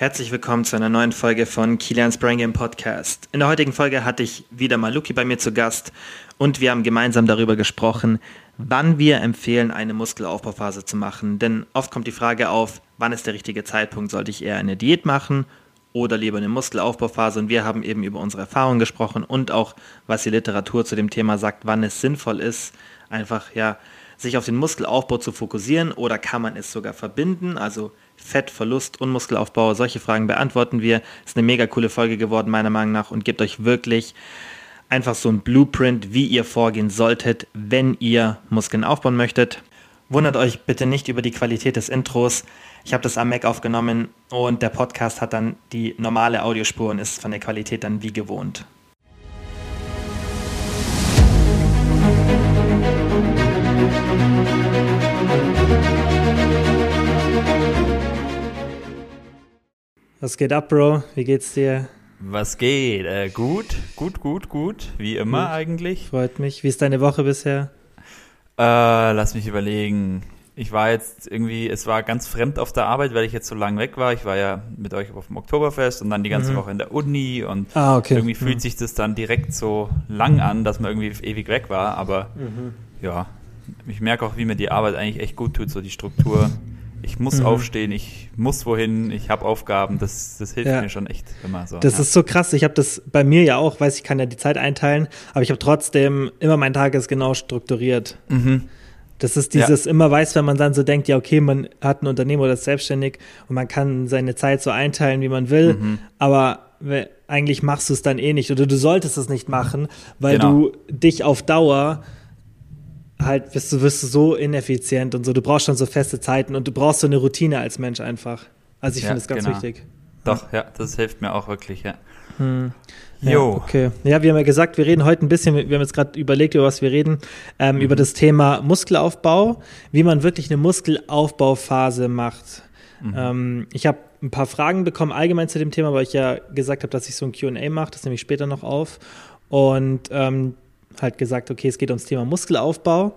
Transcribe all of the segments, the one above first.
Herzlich willkommen zu einer neuen Folge von Kilians Brain Game Podcast. In der heutigen Folge hatte ich wieder mal Luki bei mir zu Gast und wir haben gemeinsam darüber gesprochen, wann wir empfehlen, eine Muskelaufbauphase zu machen. Denn oft kommt die Frage auf, wann ist der richtige Zeitpunkt? Sollte ich eher eine Diät machen oder lieber eine Muskelaufbauphase? Und wir haben eben über unsere Erfahrungen gesprochen und auch, was die Literatur zu dem Thema sagt, wann es sinnvoll ist, einfach ja sich auf den Muskelaufbau zu fokussieren oder kann man es sogar verbinden? Also Fettverlust und Muskelaufbau, solche Fragen beantworten wir. Ist eine mega coole Folge geworden, meiner Meinung nach, und gibt euch wirklich einfach so ein Blueprint, wie ihr vorgehen solltet, wenn ihr Muskeln aufbauen möchtet. Wundert euch bitte nicht über die Qualität des Intros. Ich habe das am Mac aufgenommen und der Podcast hat dann die normale Audiospur und ist von der Qualität dann wie gewohnt. Was geht ab, Bro? Wie geht's dir? Was geht? Äh, gut, gut, gut, gut. Wie immer gut. eigentlich. Freut mich. Wie ist deine Woche bisher? Äh, lass mich überlegen. Ich war jetzt irgendwie, es war ganz fremd auf der Arbeit, weil ich jetzt so lange weg war. Ich war ja mit euch auf dem Oktoberfest und dann die ganze mhm. Woche in der Uni und ah, okay. irgendwie fühlt mhm. sich das dann direkt so lang an, dass man irgendwie ewig weg war. Aber mhm. ja, ich merke auch, wie mir die Arbeit eigentlich echt gut tut, so die Struktur ich muss mhm. aufstehen, ich muss wohin, ich habe Aufgaben, das, das hilft ja. mir schon echt immer so. Das ja. ist so krass. Ich habe das bei mir ja auch, weiß ich kann ja die Zeit einteilen, aber ich habe trotzdem immer mein Tag ist genau strukturiert. Mhm. Das ist dieses ja. immer weiß, wenn man dann so denkt, ja, okay, man hat ein Unternehmen oder ist selbstständig und man kann seine Zeit so einteilen, wie man will, mhm. aber eigentlich machst du es dann eh nicht oder du solltest es nicht machen, weil genau. du dich auf Dauer halt wirst du, wirst du so ineffizient und so. Du brauchst schon so feste Zeiten und du brauchst so eine Routine als Mensch einfach. Also ich ja, finde es ganz genau. wichtig. Doch, ja, das hilft mir auch wirklich, ja. Hm. Ja, jo. okay. Ja, wir haben ja gesagt, wir reden heute ein bisschen, wir haben jetzt gerade überlegt, über was wir reden, ähm, mhm. über das Thema Muskelaufbau, wie man wirklich eine Muskelaufbauphase macht. Mhm. Ähm, ich habe ein paar Fragen bekommen allgemein zu dem Thema, weil ich ja gesagt habe, dass ich so ein QA mache, das nehme ich später noch auf. Und ähm, halt gesagt, okay, es geht ums Thema Muskelaufbau.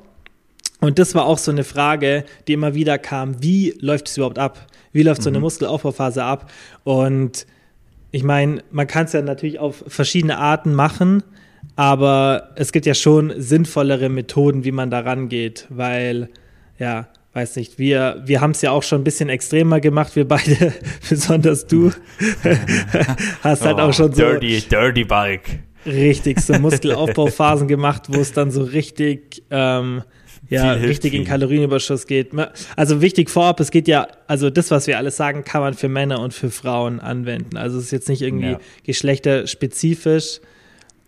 Und das war auch so eine Frage, die immer wieder kam, wie läuft es überhaupt ab? Wie läuft so eine mhm. Muskelaufbauphase ab? Und ich meine, man kann es ja natürlich auf verschiedene Arten machen, aber es gibt ja schon sinnvollere Methoden, wie man da rangeht, weil, ja, weiß nicht, wir, wir haben es ja auch schon ein bisschen extremer gemacht, wir beide, besonders du, hast halt oh, auch schon so. Dirty, dirty Bike richtig so Muskelaufbauphasen gemacht, wo es dann so richtig, ähm, ja, richtig in Kalorienüberschuss geht. Also wichtig vorab, es geht ja, also das, was wir alles sagen, kann man für Männer und für Frauen anwenden. Also es ist jetzt nicht irgendwie ja. geschlechterspezifisch,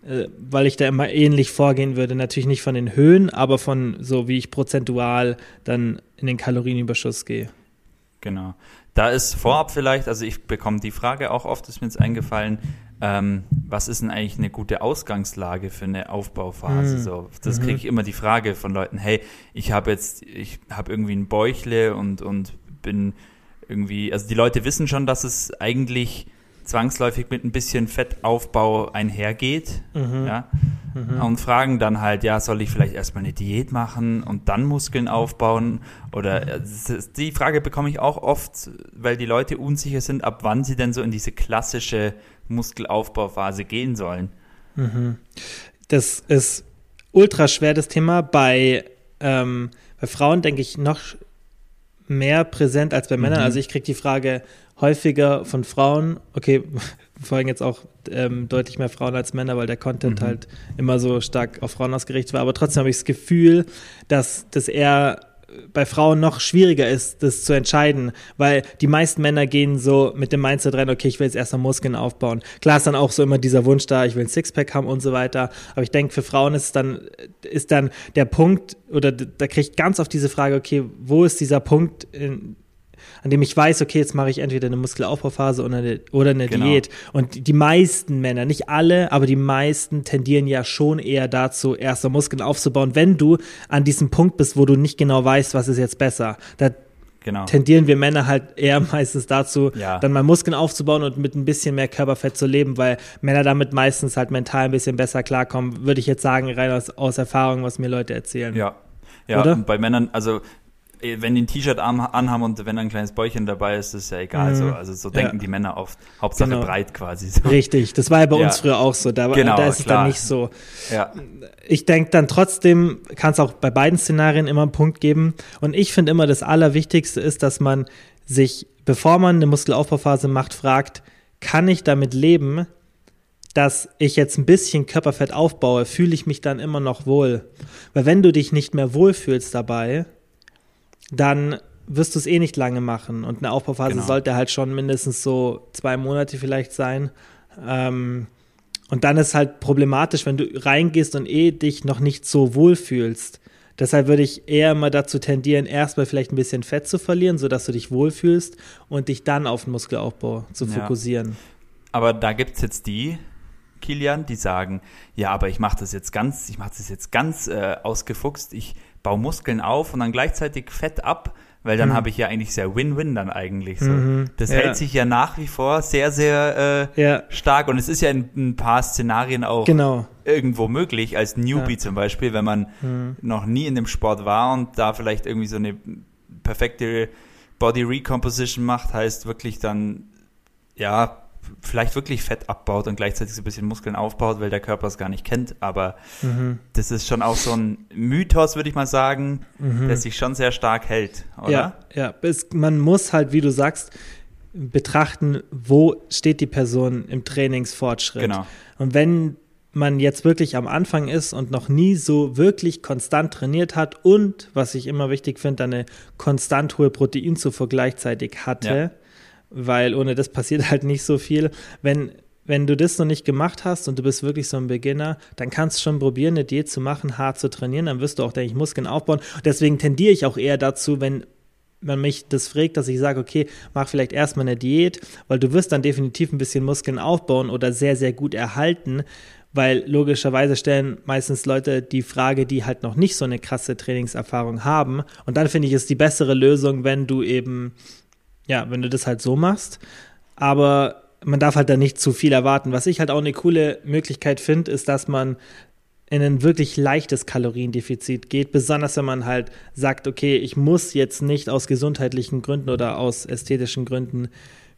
äh, weil ich da immer ähnlich vorgehen würde. Natürlich nicht von den Höhen, aber von so, wie ich prozentual dann in den Kalorienüberschuss gehe. Genau. Da ist vorab vielleicht, also ich bekomme die Frage auch oft, ist mir jetzt eingefallen, ähm, was ist denn eigentlich eine gute Ausgangslage für eine Aufbauphase? Mhm. So, das kriege ich immer die Frage von Leuten, hey, ich habe jetzt, ich habe irgendwie ein Bäuchle und, und bin irgendwie, also die Leute wissen schon, dass es eigentlich zwangsläufig mit ein bisschen Fettaufbau einhergeht, mhm. ja, mhm. und fragen dann halt, ja, soll ich vielleicht erstmal eine Diät machen und dann Muskeln aufbauen? Oder äh, die Frage bekomme ich auch oft, weil die Leute unsicher sind, ab wann sie denn so in diese klassische Muskelaufbauphase gehen sollen. Mhm. Das ist ultra schwer, das Thema. Bei, ähm, bei Frauen denke ich noch mehr präsent als bei Männern. Mhm. Also ich kriege die Frage häufiger von Frauen, okay, vor allem jetzt auch ähm, deutlich mehr Frauen als Männer, weil der Content mhm. halt immer so stark auf Frauen ausgerichtet war. Aber trotzdem habe ich das Gefühl, dass das eher bei Frauen noch schwieriger ist, das zu entscheiden, weil die meisten Männer gehen so mit dem Mindset rein, okay, ich will jetzt erstmal Muskeln aufbauen. Klar ist dann auch so immer dieser Wunsch da, ich will ein Sixpack haben und so weiter. Aber ich denke, für Frauen ist dann, ist dann der Punkt, oder da kriege ich ganz oft diese Frage, okay, wo ist dieser Punkt, in, an dem ich weiß, okay, jetzt mache ich entweder eine Muskelaufbauphase oder eine, oder eine genau. Diät. Und die meisten Männer, nicht alle, aber die meisten tendieren ja schon eher dazu, erste Muskeln aufzubauen, wenn du an diesem Punkt bist, wo du nicht genau weißt, was ist jetzt besser. Da Genau. tendieren wir Männer halt eher meistens dazu, ja. dann mal Muskeln aufzubauen und mit ein bisschen mehr Körperfett zu leben, weil Männer damit meistens halt mental ein bisschen besser klarkommen, würde ich jetzt sagen, rein aus, aus Erfahrung, was mir Leute erzählen. Ja. Ja, Oder? bei Männern, also wenn die ein T-Shirt anhaben und wenn ein kleines Bäuchchen dabei ist, ist ja egal. Mhm. So. Also so denken ja. die Männer oft. Hauptsache genau. breit quasi. So. Richtig, das war ja bei ja. uns früher auch so. Da, genau, da ist klar. es dann nicht so. Ja. Ich denke dann trotzdem, kann es auch bei beiden Szenarien immer einen Punkt geben. Und ich finde immer, das Allerwichtigste ist, dass man sich, bevor man eine Muskelaufbauphase macht, fragt, kann ich damit leben, dass ich jetzt ein bisschen Körperfett aufbaue, fühle ich mich dann immer noch wohl. Weil wenn du dich nicht mehr wohlfühlst dabei, dann wirst du es eh nicht lange machen. Und eine Aufbauphase genau. sollte halt schon mindestens so zwei Monate vielleicht sein. Ähm, und dann ist halt problematisch, wenn du reingehst und eh dich noch nicht so wohlfühlst. Deshalb würde ich eher mal dazu tendieren, erstmal vielleicht ein bisschen Fett zu verlieren, sodass du dich wohlfühlst und dich dann auf den Muskelaufbau zu fokussieren. Ja. Aber da gibt es jetzt die, Kilian, die sagen, ja, aber ich mache das jetzt ganz, ich mache das jetzt ganz äh, ausgefuchst, ich baue Muskeln auf und dann gleichzeitig Fett ab, weil dann mhm. habe ich ja eigentlich sehr Win-Win dann eigentlich so. Mhm. Das ja. hält sich ja nach wie vor sehr, sehr äh, ja. stark und es ist ja in ein paar Szenarien auch genau. irgendwo möglich, als Newbie ja. zum Beispiel, wenn man mhm. noch nie in dem Sport war und da vielleicht irgendwie so eine perfekte Body Recomposition macht, heißt wirklich dann, ja, vielleicht wirklich Fett abbaut und gleichzeitig so ein bisschen Muskeln aufbaut, weil der Körper es gar nicht kennt. Aber mhm. das ist schon auch so ein Mythos, würde ich mal sagen, mhm. der sich schon sehr stark hält, oder? Ja, ja. Es, man muss halt, wie du sagst, betrachten, wo steht die Person im Trainingsfortschritt. Genau. Und wenn man jetzt wirklich am Anfang ist und noch nie so wirklich konstant trainiert hat und, was ich immer wichtig finde, eine konstant hohe Proteinzufuhr gleichzeitig hatte, ja weil ohne das passiert halt nicht so viel. Wenn, wenn du das noch nicht gemacht hast und du bist wirklich so ein Beginner, dann kannst du schon probieren, eine Diät zu machen, hart zu trainieren, dann wirst du auch, denke ich, Muskeln aufbauen. Deswegen tendiere ich auch eher dazu, wenn man mich das fragt, dass ich sage, okay, mach vielleicht erstmal eine Diät, weil du wirst dann definitiv ein bisschen Muskeln aufbauen oder sehr, sehr gut erhalten, weil logischerweise stellen meistens Leute die Frage, die halt noch nicht so eine krasse Trainingserfahrung haben. Und dann finde ich es die bessere Lösung, wenn du eben ja, wenn du das halt so machst. Aber man darf halt da nicht zu viel erwarten. Was ich halt auch eine coole Möglichkeit finde, ist, dass man in ein wirklich leichtes Kaloriendefizit geht, besonders wenn man halt sagt, okay, ich muss jetzt nicht aus gesundheitlichen Gründen oder aus ästhetischen Gründen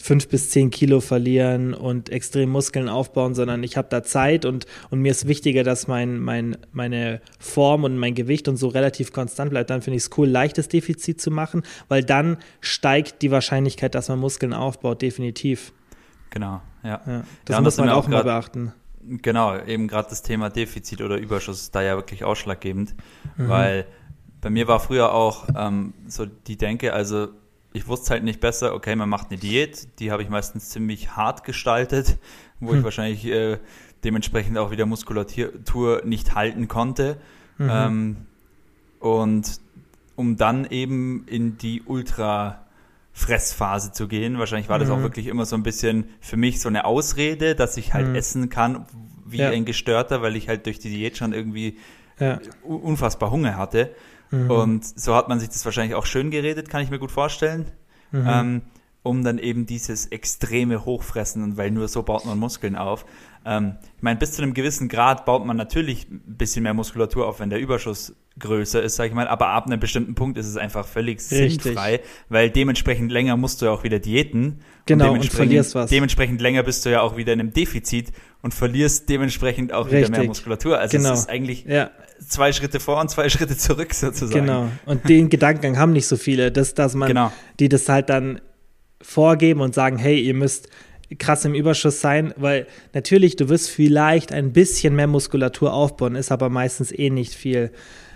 fünf bis zehn Kilo verlieren und extrem Muskeln aufbauen, sondern ich habe da Zeit und, und mir ist wichtiger, dass mein, mein, meine Form und mein Gewicht und so relativ konstant bleibt. Dann finde ich es cool, leichtes Defizit zu machen, weil dann steigt die Wahrscheinlichkeit, dass man Muskeln aufbaut, definitiv. Genau, ja. ja das ja, muss man auch mal beachten. Genau, eben gerade das Thema Defizit oder Überschuss ist da ja wirklich ausschlaggebend, mhm. weil bei mir war früher auch ähm, so die Denke, also ich wusste halt nicht besser, okay, man macht eine Diät, die habe ich meistens ziemlich hart gestaltet, wo hm. ich wahrscheinlich äh, dementsprechend auch wieder Muskulatur nicht halten konnte. Mhm. Ähm, und um dann eben in die Ultra Fressphase zu gehen. Wahrscheinlich war das auch mhm. wirklich immer so ein bisschen für mich so eine Ausrede, dass ich halt mhm. essen kann wie ja. ein Gestörter, weil ich halt durch die Diät schon irgendwie ja. unfassbar Hunger hatte. Mhm. Und so hat man sich das wahrscheinlich auch schön geredet, kann ich mir gut vorstellen. Mhm. Ähm, um dann eben dieses extreme Hochfressen und weil nur so baut man Muskeln auf. Ähm, ich meine, bis zu einem gewissen Grad baut man natürlich ein bisschen mehr Muskulatur auf, wenn der Überschuss größer ist, sag ich mal, aber ab einem bestimmten Punkt ist es einfach völlig Richtig. sinnfrei, weil dementsprechend länger musst du ja auch wieder diäten. Genau, und, und verlierst was. Dementsprechend länger bist du ja auch wieder in einem Defizit und verlierst dementsprechend auch Richtig. wieder mehr Muskulatur. Also genau. es ist eigentlich ja. zwei Schritte vor und zwei Schritte zurück sozusagen. Genau. Und den Gedankengang haben nicht so viele, dass, dass man, genau. die das halt dann vorgeben und sagen, hey, ihr müsst krass im Überschuss sein, weil natürlich, du wirst vielleicht ein bisschen mehr Muskulatur aufbauen, ist aber meistens eh nicht viel,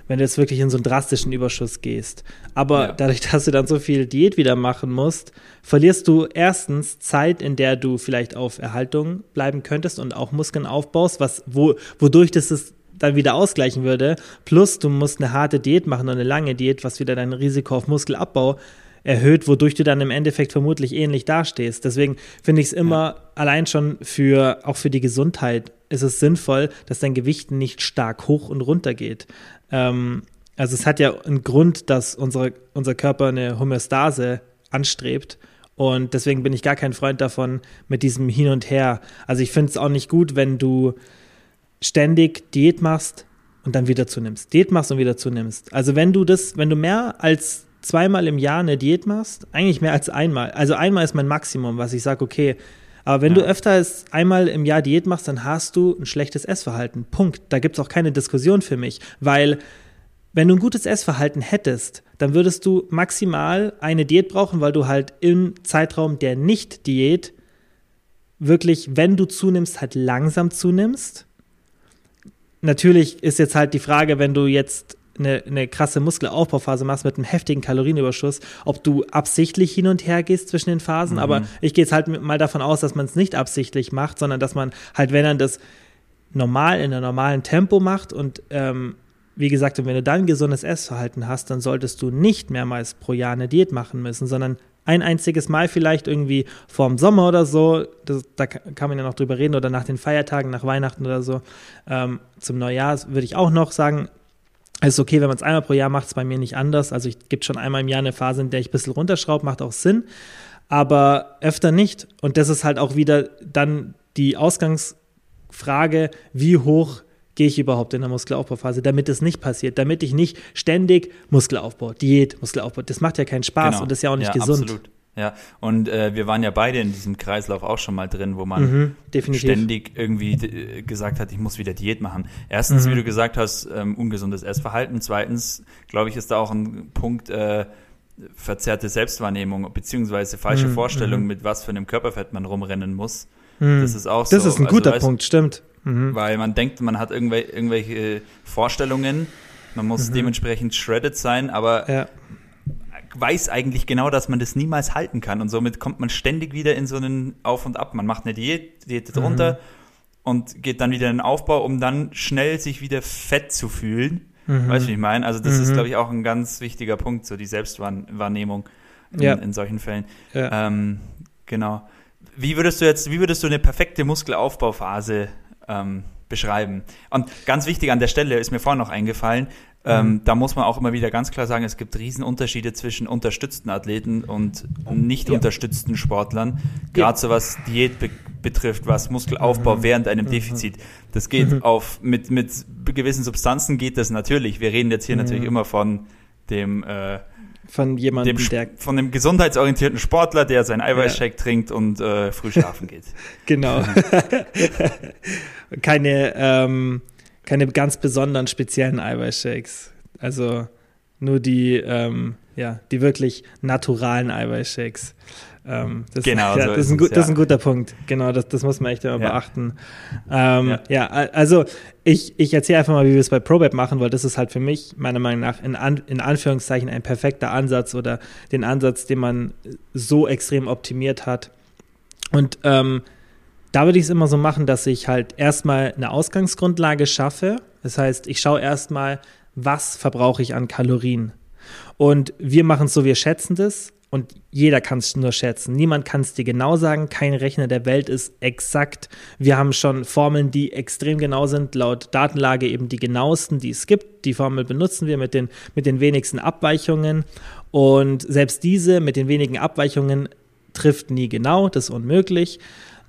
wenn du jetzt wirklich in so einen drastischen Überschuss gehst. Aber ja. dadurch, dass du dann so viel Diät wieder machen musst, verlierst du erstens Zeit, in der du vielleicht auf Erhaltung bleiben könntest und auch Muskeln aufbaust, was, wo, wodurch das es dann wieder ausgleichen würde. Plus, du musst eine harte Diät machen und eine lange Diät, was wieder dein Risiko auf Muskelabbau erhöht, wodurch du dann im Endeffekt vermutlich ähnlich dastehst. Deswegen finde ich es immer ja. allein schon für, auch für die Gesundheit, ist es sinnvoll, dass dein Gewicht nicht stark hoch und runter geht. Ähm, also es hat ja einen Grund, dass unsere, unser Körper eine Homöostase anstrebt. Und deswegen bin ich gar kein Freund davon mit diesem Hin und Her. Also ich finde es auch nicht gut, wenn du ständig Diät machst und dann wieder zunimmst. Diät machst und wieder zunimmst. Also wenn du das, wenn du mehr als zweimal im Jahr eine Diät machst, eigentlich mehr als einmal. Also einmal ist mein Maximum, was ich sage, okay, aber wenn ja. du öfter als einmal im Jahr Diät machst, dann hast du ein schlechtes Essverhalten. Punkt. Da gibt es auch keine Diskussion für mich, weil wenn du ein gutes Essverhalten hättest, dann würdest du maximal eine Diät brauchen, weil du halt im Zeitraum der Nicht-Diät wirklich, wenn du zunimmst, halt langsam zunimmst. Natürlich ist jetzt halt die Frage, wenn du jetzt eine, eine krasse Muskelaufbauphase machst mit einem heftigen Kalorienüberschuss, ob du absichtlich hin und her gehst zwischen den Phasen. Mhm. Aber ich gehe jetzt halt mal davon aus, dass man es nicht absichtlich macht, sondern dass man halt, wenn er das normal in einem normalen Tempo macht und ähm, wie gesagt, wenn du dann gesundes Essverhalten hast, dann solltest du nicht mehrmals pro Jahr eine Diät machen müssen, sondern ein einziges Mal vielleicht irgendwie vorm Sommer oder so, das, da kann man ja noch drüber reden, oder nach den Feiertagen, nach Weihnachten oder so. Ähm, zum Neujahr würde ich auch noch sagen, es ist okay, wenn man es einmal pro Jahr macht, ist bei mir nicht anders. Also ich gibt schon einmal im Jahr eine Phase, in der ich ein bisschen runterschraube, macht auch Sinn, aber öfter nicht. Und das ist halt auch wieder dann die Ausgangsfrage, wie hoch gehe ich überhaupt in der Muskelaufbauphase, damit es nicht passiert, damit ich nicht ständig Muskelaufbau, Diät, Muskelaufbau, das macht ja keinen Spaß genau. und ist ja auch nicht ja, gesund. Absolut. Ja, und äh, wir waren ja beide in diesem Kreislauf auch schon mal drin, wo man mhm, ständig irgendwie äh, gesagt hat, ich muss wieder Diät machen. Erstens, mhm. wie du gesagt hast, ähm, ungesundes Essverhalten. Zweitens, glaube ich, ist da auch ein Punkt, äh, verzerrte Selbstwahrnehmung beziehungsweise falsche mhm. Vorstellung, mhm. mit was für einem Körperfett man rumrennen muss. Mhm. Das ist auch so. Das ist ein also, guter weißt, Punkt, stimmt. Mhm. Weil man denkt, man hat irgendwelche, irgendwelche Vorstellungen, man muss dementsprechend shredded sein, aber ja. Weiß eigentlich genau, dass man das niemals halten kann. Und somit kommt man ständig wieder in so einen Auf und Ab. Man macht eine Diät, Diät drunter mhm. und geht dann wieder in den Aufbau, um dann schnell sich wieder fett zu fühlen. Mhm. Weißt du, wie ich meine? Also das ist, mhm. glaube ich, auch ein ganz wichtiger Punkt, so die Selbstwahrnehmung in, ja. in solchen Fällen. Ja. Ähm, genau. Wie würdest du jetzt, wie würdest du eine perfekte Muskelaufbauphase ähm, beschreiben. Und ganz wichtig an der Stelle ist mir vorhin noch eingefallen, ähm, mhm. da muss man auch immer wieder ganz klar sagen, es gibt Riesenunterschiede zwischen unterstützten Athleten und nicht ja. unterstützten Sportlern. Gerade ja. so was Diät be betrifft, was Muskelaufbau mhm. während einem mhm. Defizit. Das geht mhm. auf, mit, mit gewissen Substanzen geht das natürlich. Wir reden jetzt hier mhm. natürlich immer von dem, äh, von jemandem, dem, der von dem gesundheitsorientierten Sportler, der seinen Eiweißshake ja. trinkt und äh, früh schlafen geht. genau. keine, ähm, keine ganz besonderen speziellen Eiweißshakes. Also nur die, ähm, ja, die wirklich naturalen Eiweißshakes. Ähm, das, genau, ja, so das, ist ein, es, ja. das, ist ein, guter Punkt. Genau, das, das muss man echt immer ja. beachten. Ähm, ja. also ich, ich erzähle einfach mal, wie wir es bei ProBab machen, weil das ist halt für mich meiner Meinung nach in, An, in Anführungszeichen ein perfekter Ansatz oder den Ansatz, den man so extrem optimiert hat. Und ähm, da würde ich es immer so machen, dass ich halt erstmal eine Ausgangsgrundlage schaffe. Das heißt, ich schaue erstmal, was verbrauche ich an Kalorien. Und wir machen es so, wir schätzen das und jeder kann es nur schätzen. Niemand kann es dir genau sagen. Kein Rechner der Welt ist exakt. Wir haben schon Formeln, die extrem genau sind, laut Datenlage eben die genauesten, die es gibt. Die Formel benutzen wir mit den, mit den wenigsten Abweichungen. Und selbst diese mit den wenigen Abweichungen trifft nie genau. Das ist unmöglich.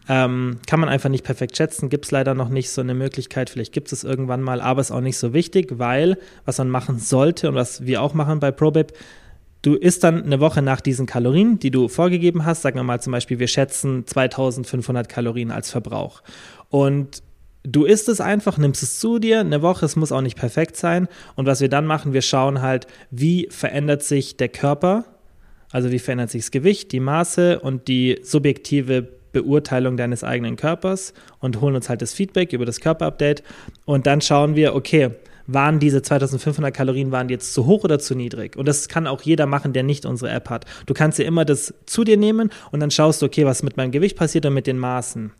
Ähm, kann man einfach nicht perfekt schätzen, gibt es leider noch nicht so eine Möglichkeit. Vielleicht gibt es irgendwann mal, aber ist auch nicht so wichtig, weil was man machen sollte und was wir auch machen bei ProBab, Du isst dann eine Woche nach diesen Kalorien, die du vorgegeben hast. Sagen wir mal zum Beispiel, wir schätzen 2500 Kalorien als Verbrauch. Und du isst es einfach, nimmst es zu dir, eine Woche, es muss auch nicht perfekt sein. Und was wir dann machen, wir schauen halt, wie verändert sich der Körper, also wie verändert sich das Gewicht, die Maße und die subjektive Beurteilung deines eigenen Körpers und holen uns halt das Feedback über das Körperupdate. Und dann schauen wir, okay, waren diese 2500 Kalorien, waren die jetzt zu hoch oder zu niedrig? Und das kann auch jeder machen, der nicht unsere App hat. Du kannst dir immer das zu dir nehmen und dann schaust du, okay, was mit meinem Gewicht passiert und mit den Maßen.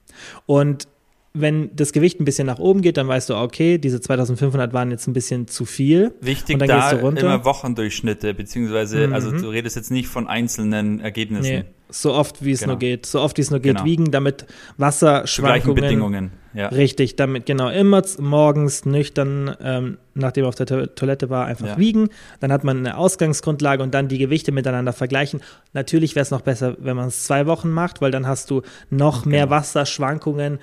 Und wenn das Gewicht ein bisschen nach oben geht, dann weißt du, okay, diese 2500 waren jetzt ein bisschen zu viel. Wichtig und dann da immer Wochendurchschnitte, beziehungsweise, mhm. also du redest jetzt nicht von einzelnen Ergebnissen. Nee, so oft wie es genau. nur geht, so oft wie es nur geht, genau. wiegen, damit Wasserschwankungen. Bedingungen, ja. Richtig, damit genau immer morgens nüchtern, ähm, nachdem er auf der to Toilette war, einfach ja. wiegen. Dann hat man eine Ausgangsgrundlage und dann die Gewichte miteinander vergleichen. Natürlich wäre es noch besser, wenn man es zwei Wochen macht, weil dann hast du noch mehr genau. Wasserschwankungen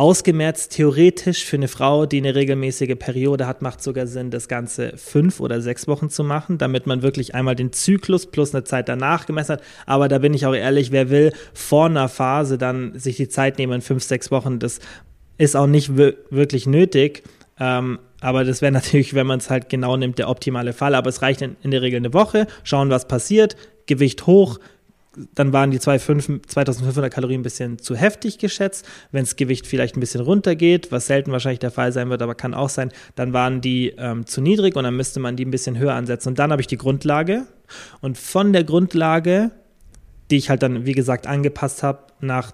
Ausgemerzt theoretisch für eine Frau, die eine regelmäßige Periode hat, macht sogar Sinn, das Ganze fünf oder sechs Wochen zu machen, damit man wirklich einmal den Zyklus plus eine Zeit danach gemessen hat. Aber da bin ich auch ehrlich, wer will vor einer Phase dann sich die Zeit nehmen fünf, sechs Wochen, das ist auch nicht wirklich nötig. Ähm, aber das wäre natürlich, wenn man es halt genau nimmt, der optimale Fall. Aber es reicht in, in der Regel eine Woche, schauen, was passiert, Gewicht hoch, dann waren die 2500 Kalorien ein bisschen zu heftig geschätzt. Wenn das Gewicht vielleicht ein bisschen runtergeht, was selten wahrscheinlich der Fall sein wird, aber kann auch sein, dann waren die ähm, zu niedrig und dann müsste man die ein bisschen höher ansetzen. Und dann habe ich die Grundlage und von der Grundlage, die ich halt dann, wie gesagt, angepasst habe,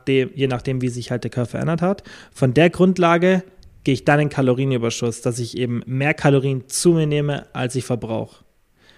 je nachdem, wie sich halt der Körper verändert hat, von der Grundlage gehe ich dann in Kalorienüberschuss, dass ich eben mehr Kalorien zu mir nehme, als ich verbrauche.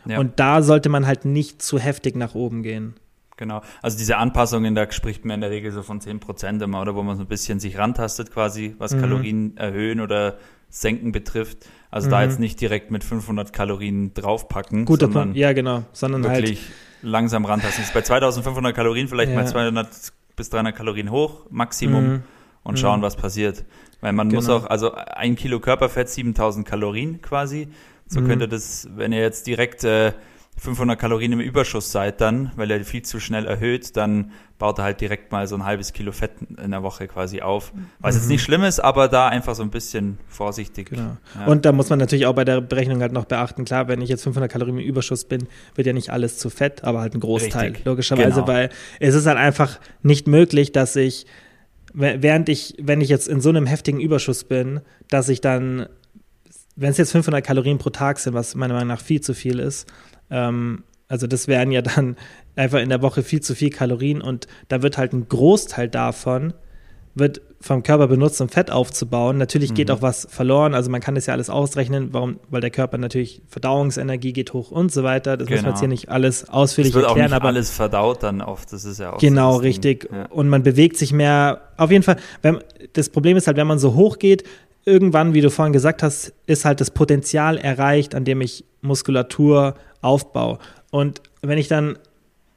Ja. Und da sollte man halt nicht zu heftig nach oben gehen. Genau. Also diese Anpassungen, da spricht man in der Regel so von 10 Prozent immer, oder wo man so ein bisschen sich rantastet quasi, was mhm. Kalorien erhöhen oder senken betrifft. Also mhm. da jetzt nicht direkt mit 500 Kalorien draufpacken. Guter Punkt, ja genau. Sondern wirklich halt langsam rantasten. Ist bei 2500 Kalorien vielleicht ja. mal 200 bis 300 Kalorien hoch, Maximum, mhm. und schauen, mhm. was passiert. Weil man genau. muss auch, also ein Kilo Körperfett, 7000 Kalorien quasi. So mhm. könnte das, wenn ihr jetzt direkt äh, 500 Kalorien im Überschuss seid dann, weil er viel zu schnell erhöht, dann baut er halt direkt mal so ein halbes Kilo Fett in der Woche quasi auf. Was mhm. jetzt nicht schlimm ist, aber da einfach so ein bisschen vorsichtig. Genau. Ja. Und da muss man natürlich auch bei der Berechnung halt noch beachten, klar, wenn ich jetzt 500 Kalorien im Überschuss bin, wird ja nicht alles zu Fett, aber halt ein Großteil, Richtig. logischerweise, genau. weil es ist halt einfach nicht möglich, dass ich, während ich, wenn ich jetzt in so einem heftigen Überschuss bin, dass ich dann wenn es jetzt 500 Kalorien pro Tag sind, was meiner Meinung nach viel zu viel ist, ähm, also das wären ja dann einfach in der Woche viel zu viel Kalorien und da wird halt ein Großteil davon wird vom Körper benutzt, um Fett aufzubauen. Natürlich geht mhm. auch was verloren. Also man kann das ja alles ausrechnen, warum, weil der Körper natürlich Verdauungsenergie geht hoch und so weiter. Das genau. muss man jetzt hier nicht alles ausführlich das wird erklären. Auch nicht aber alles verdaut dann oft. Das ist ja auch genau so richtig. Ja. Und man bewegt sich mehr. Auf jeden Fall. Wenn, das Problem ist halt, wenn man so hoch geht, irgendwann, wie du vorhin gesagt hast, ist halt das Potenzial erreicht, an dem ich Muskulatur aufbaue. Und wenn ich dann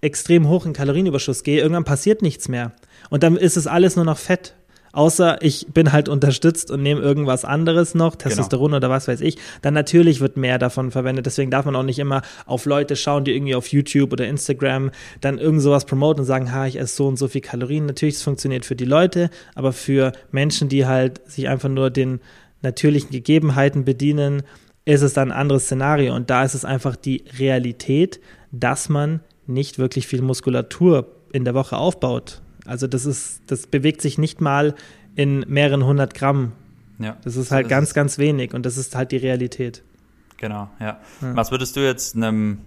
extrem hoch in Kalorienüberschuss gehe, irgendwann passiert nichts mehr. Und dann ist es alles nur noch Fett. Außer ich bin halt unterstützt und nehme irgendwas anderes noch, genau. Testosteron genau. oder was weiß ich, dann natürlich wird mehr davon verwendet. Deswegen darf man auch nicht immer auf Leute schauen, die irgendwie auf YouTube oder Instagram dann irgend sowas promoten und sagen, ha, ich esse so und so viel Kalorien. Natürlich, es funktioniert für die Leute, aber für Menschen, die halt sich einfach nur den natürlichen Gegebenheiten bedienen, ist es dann ein anderes Szenario. Und da ist es einfach die Realität, dass man nicht wirklich viel Muskulatur in der Woche aufbaut. Also das ist, das bewegt sich nicht mal in mehreren hundert Gramm. Ja, das ist halt so ganz, ganz wenig und das ist halt die Realität. Genau, ja. ja. Was würdest du jetzt einem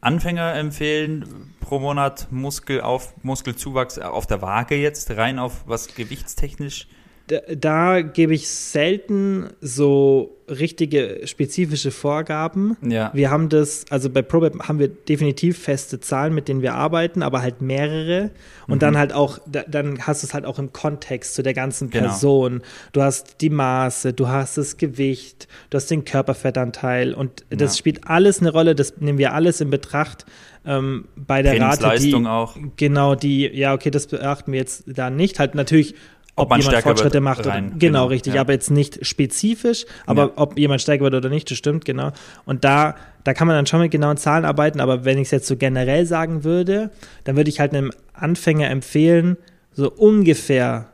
Anfänger empfehlen, pro Monat Muskel auf, Muskelzuwachs auf der Waage jetzt, rein auf was gewichtstechnisch? Da, da gebe ich selten so richtige spezifische Vorgaben. Ja. Wir haben das, also bei ProBab haben wir definitiv feste Zahlen, mit denen wir arbeiten, aber halt mehrere. Und mhm. dann halt auch, da, dann hast du es halt auch im Kontext zu der ganzen genau. Person. Genau. Du hast die Maße, du hast das Gewicht, du hast den Körperfettanteil und das ja. spielt alles eine Rolle, das nehmen wir alles in Betracht. Ähm, bei der Rate, die, auch. Genau, die, ja, okay, das beachten wir jetzt da nicht. Halt natürlich ob, ob jemand Fortschritte macht. Rein, oder, genau, genau, richtig, ja. aber jetzt nicht spezifisch, aber ja. ob jemand stärker wird oder nicht, das stimmt, genau. Und da, da kann man dann schon mit genauen Zahlen arbeiten, aber wenn ich es jetzt so generell sagen würde, dann würde ich halt einem Anfänger empfehlen, so ungefähr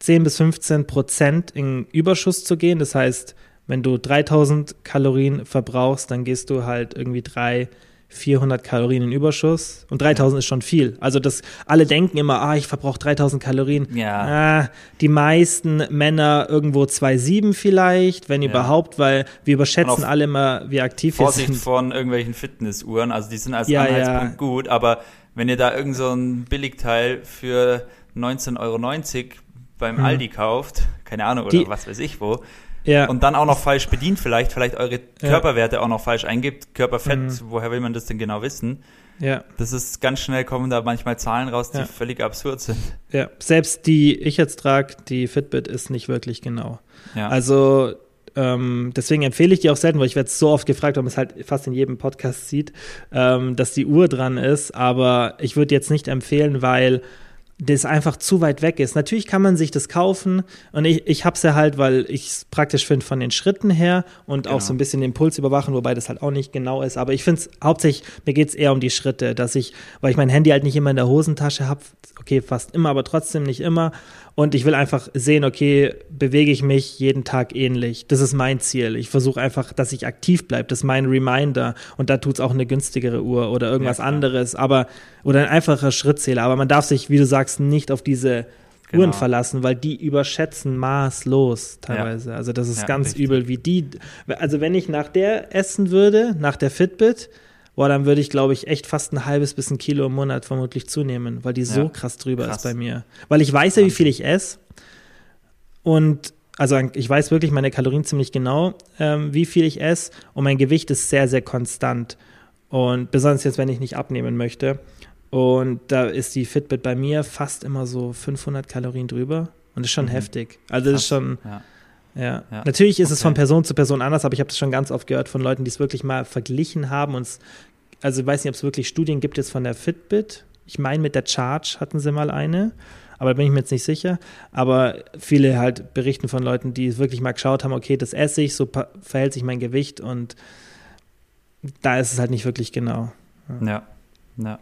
10 bis 15 Prozent in Überschuss zu gehen. Das heißt, wenn du 3000 Kalorien verbrauchst, dann gehst du halt irgendwie drei 400 Kalorien in Überschuss und 3000 ist schon viel. Also das alle denken immer, ah, ich verbrauche 3000 Kalorien. Ja. Ah, die meisten Männer irgendwo 2,7 vielleicht, wenn ja. überhaupt, weil wir überschätzen alle immer, wie aktiv Vorsicht wir sind. von irgendwelchen Fitnessuhren, also die sind als ja, Anhaltspunkt ja. gut, aber wenn ihr da irgend so ein Billigteil für 19,90 Euro beim hm. Aldi kauft, keine Ahnung, oder die, was weiß ich wo, ja. und dann auch noch falsch bedient vielleicht, vielleicht eure Körperwerte auch noch falsch eingibt, Körperfett, mhm. woher will man das denn genau wissen? Ja. Das ist ganz schnell kommen da manchmal Zahlen raus, die ja. völlig absurd sind. Ja, selbst die ich jetzt trage, die Fitbit ist nicht wirklich genau. Ja. Also ähm, deswegen empfehle ich die auch selten, weil ich werde so oft gefragt, ob man es halt fast in jedem Podcast sieht, ähm, dass die Uhr dran ist. Aber ich würde jetzt nicht empfehlen, weil das einfach zu weit weg ist. Natürlich kann man sich das kaufen und ich, ich habe es ja halt, weil ich es praktisch finde von den Schritten her und genau. auch so ein bisschen den Puls überwachen, wobei das halt auch nicht genau ist. Aber ich finde es hauptsächlich, mir geht es eher um die Schritte, dass ich, weil ich mein Handy halt nicht immer in der Hosentasche habe, okay, fast immer, aber trotzdem nicht immer. Und ich will einfach sehen, okay, bewege ich mich jeden Tag ähnlich. Das ist mein Ziel. Ich versuche einfach, dass ich aktiv bleibe. Das ist mein Reminder. Und da tut es auch eine günstigere Uhr oder irgendwas ja, anderes. Aber, oder ein einfacher Schrittzähler. Aber man darf sich, wie du sagst, nicht auf diese genau. Uhren verlassen, weil die überschätzen maßlos teilweise. Ja. Also das ist ja, ganz richtig. übel, wie die. Also wenn ich nach der essen würde, nach der Fitbit, boah, dann würde ich, glaube ich, echt fast ein halbes bis ein Kilo im Monat vermutlich zunehmen, weil die ja. so krass drüber krass. ist bei mir. Weil ich weiß ja, wie viel ich esse. Und also ich weiß wirklich meine Kalorien ziemlich genau, ähm, wie viel ich esse. Und mein Gewicht ist sehr, sehr konstant. Und besonders jetzt, wenn ich nicht abnehmen möchte. Und da ist die Fitbit bei mir fast immer so 500 Kalorien drüber. Und das ist schon mhm. heftig. Also das ist schon. Ja. Ja. ja. Natürlich ist okay. es von Person zu Person anders, aber ich habe das schon ganz oft gehört von Leuten, die es wirklich mal verglichen haben. Und also ich weiß nicht, ob es wirklich Studien gibt jetzt von der Fitbit. Ich meine, mit der Charge hatten sie mal eine, aber da bin ich mir jetzt nicht sicher. Aber viele halt berichten von Leuten, die wirklich mal geschaut haben, okay, das esse ich, so verhält sich mein Gewicht und da ist es halt nicht wirklich genau. Ja, ja. ja.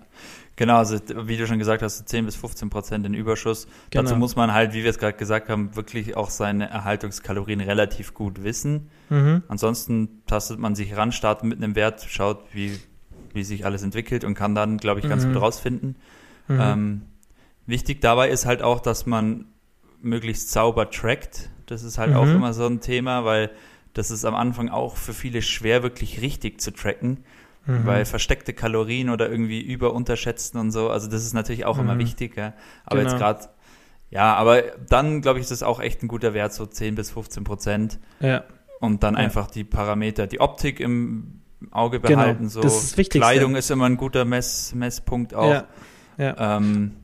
Genau, also wie du schon gesagt hast, 10 bis 15 Prozent in Überschuss. Genau. Dazu muss man halt, wie wir es gerade gesagt haben, wirklich auch seine Erhaltungskalorien relativ gut wissen. Mhm. Ansonsten tastet man sich ran, startet mit einem Wert, schaut, wie, wie sich alles entwickelt und kann dann, glaube ich, ganz mhm. gut rausfinden. Mhm. Ähm, wichtig dabei ist halt auch, dass man möglichst sauber trackt. Das ist halt auch mhm. immer so ein Thema, weil das ist am Anfang auch für viele schwer, wirklich richtig zu tracken mhm. weil versteckte Kalorien oder irgendwie überunterschätzen und so, also das ist natürlich auch mhm. immer wichtig, ja. aber genau. jetzt gerade, ja, aber dann glaube ich, ist das auch echt ein guter Wert, so 10 bis 15 Prozent. Ja. Und dann ja. einfach die Parameter, die Optik im Auge genau. behalten, genau. so das ist Kleidung ist immer ein guter Mess, Messpunkt auch. Ja. Ja. Ähm,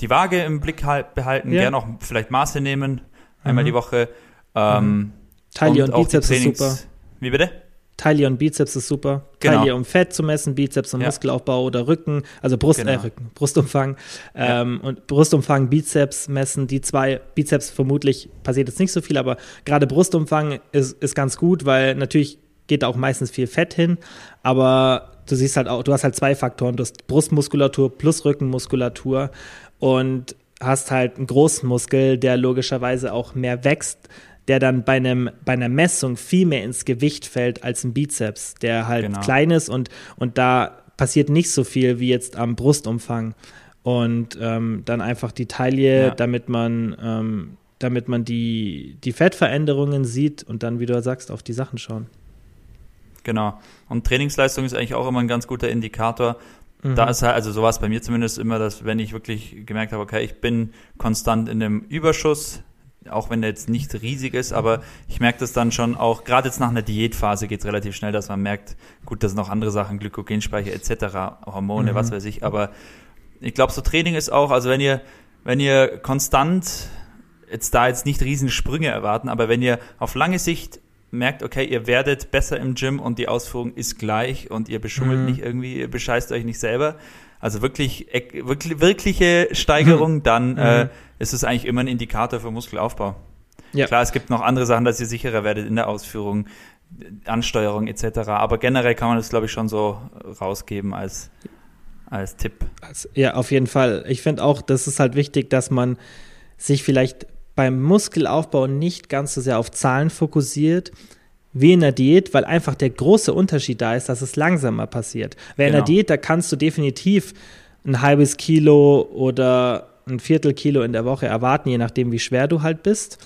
die Waage im Blick halt behalten, ja. gerne auch vielleicht Maße nehmen, einmal mhm. die Woche. Ähm, mhm. Taille und, und Bizeps ist super. Wie bitte? Taille und Bizeps ist super. Genau. Taille um Fett zu messen, Bizeps um ja. Muskelaufbau oder Rücken, also Brust, genau. äh, Rücken, Brustumfang ja. ähm, und Brustumfang, Bizeps messen. Die zwei Bizeps vermutlich passiert jetzt nicht so viel, aber gerade Brustumfang ist, ist ganz gut, weil natürlich geht da auch meistens viel Fett hin, aber du siehst halt auch, du hast halt zwei Faktoren, du hast Brustmuskulatur plus Rückenmuskulatur und hast halt einen großen Muskel, der logischerweise auch mehr wächst der dann bei, einem, bei einer Messung viel mehr ins Gewicht fällt als ein Bizeps, der halt genau. klein ist und, und da passiert nicht so viel wie jetzt am Brustumfang. Und ähm, dann einfach die Taille, ja. damit man, ähm, damit man die, die Fettveränderungen sieht und dann, wie du sagst, auf die Sachen schauen. Genau. Und Trainingsleistung ist eigentlich auch immer ein ganz guter Indikator. Mhm. Da ist halt, also sowas bei mir zumindest immer, dass wenn ich wirklich gemerkt habe, okay, ich bin konstant in einem Überschuss, auch wenn der jetzt nicht riesig ist, aber ich merke das dann schon auch, gerade jetzt nach einer Diätphase geht es relativ schnell, dass man merkt, gut, das sind noch andere Sachen, Glykogenspeicher etc., Hormone, mhm. was weiß ich, aber ich glaube, so Training ist auch, also wenn ihr, wenn ihr konstant jetzt da jetzt nicht riesen Sprünge erwarten, aber wenn ihr auf lange Sicht merkt, okay, ihr werdet besser im Gym und die Ausführung ist gleich und ihr beschummelt mhm. nicht irgendwie, ihr bescheißt euch nicht selber, also wirklich, wirklich wirkliche Steigerung, mhm. dann mhm. Äh, ist es eigentlich immer ein Indikator für Muskelaufbau. Ja. Klar, es gibt noch andere Sachen, dass ihr sicherer werdet in der Ausführung, Ansteuerung etc. Aber generell kann man das, glaube ich, schon so rausgeben als, als Tipp. Ja, auf jeden Fall. Ich finde auch, das ist halt wichtig, dass man sich vielleicht beim Muskelaufbau nicht ganz so sehr auf Zahlen fokussiert, wie in der Diät, weil einfach der große Unterschied da ist, dass es langsamer passiert. Weil genau. in der genau. Diät, da kannst du definitiv ein halbes Kilo oder ein Viertelkilo in der Woche erwarten, je nachdem, wie schwer du halt bist.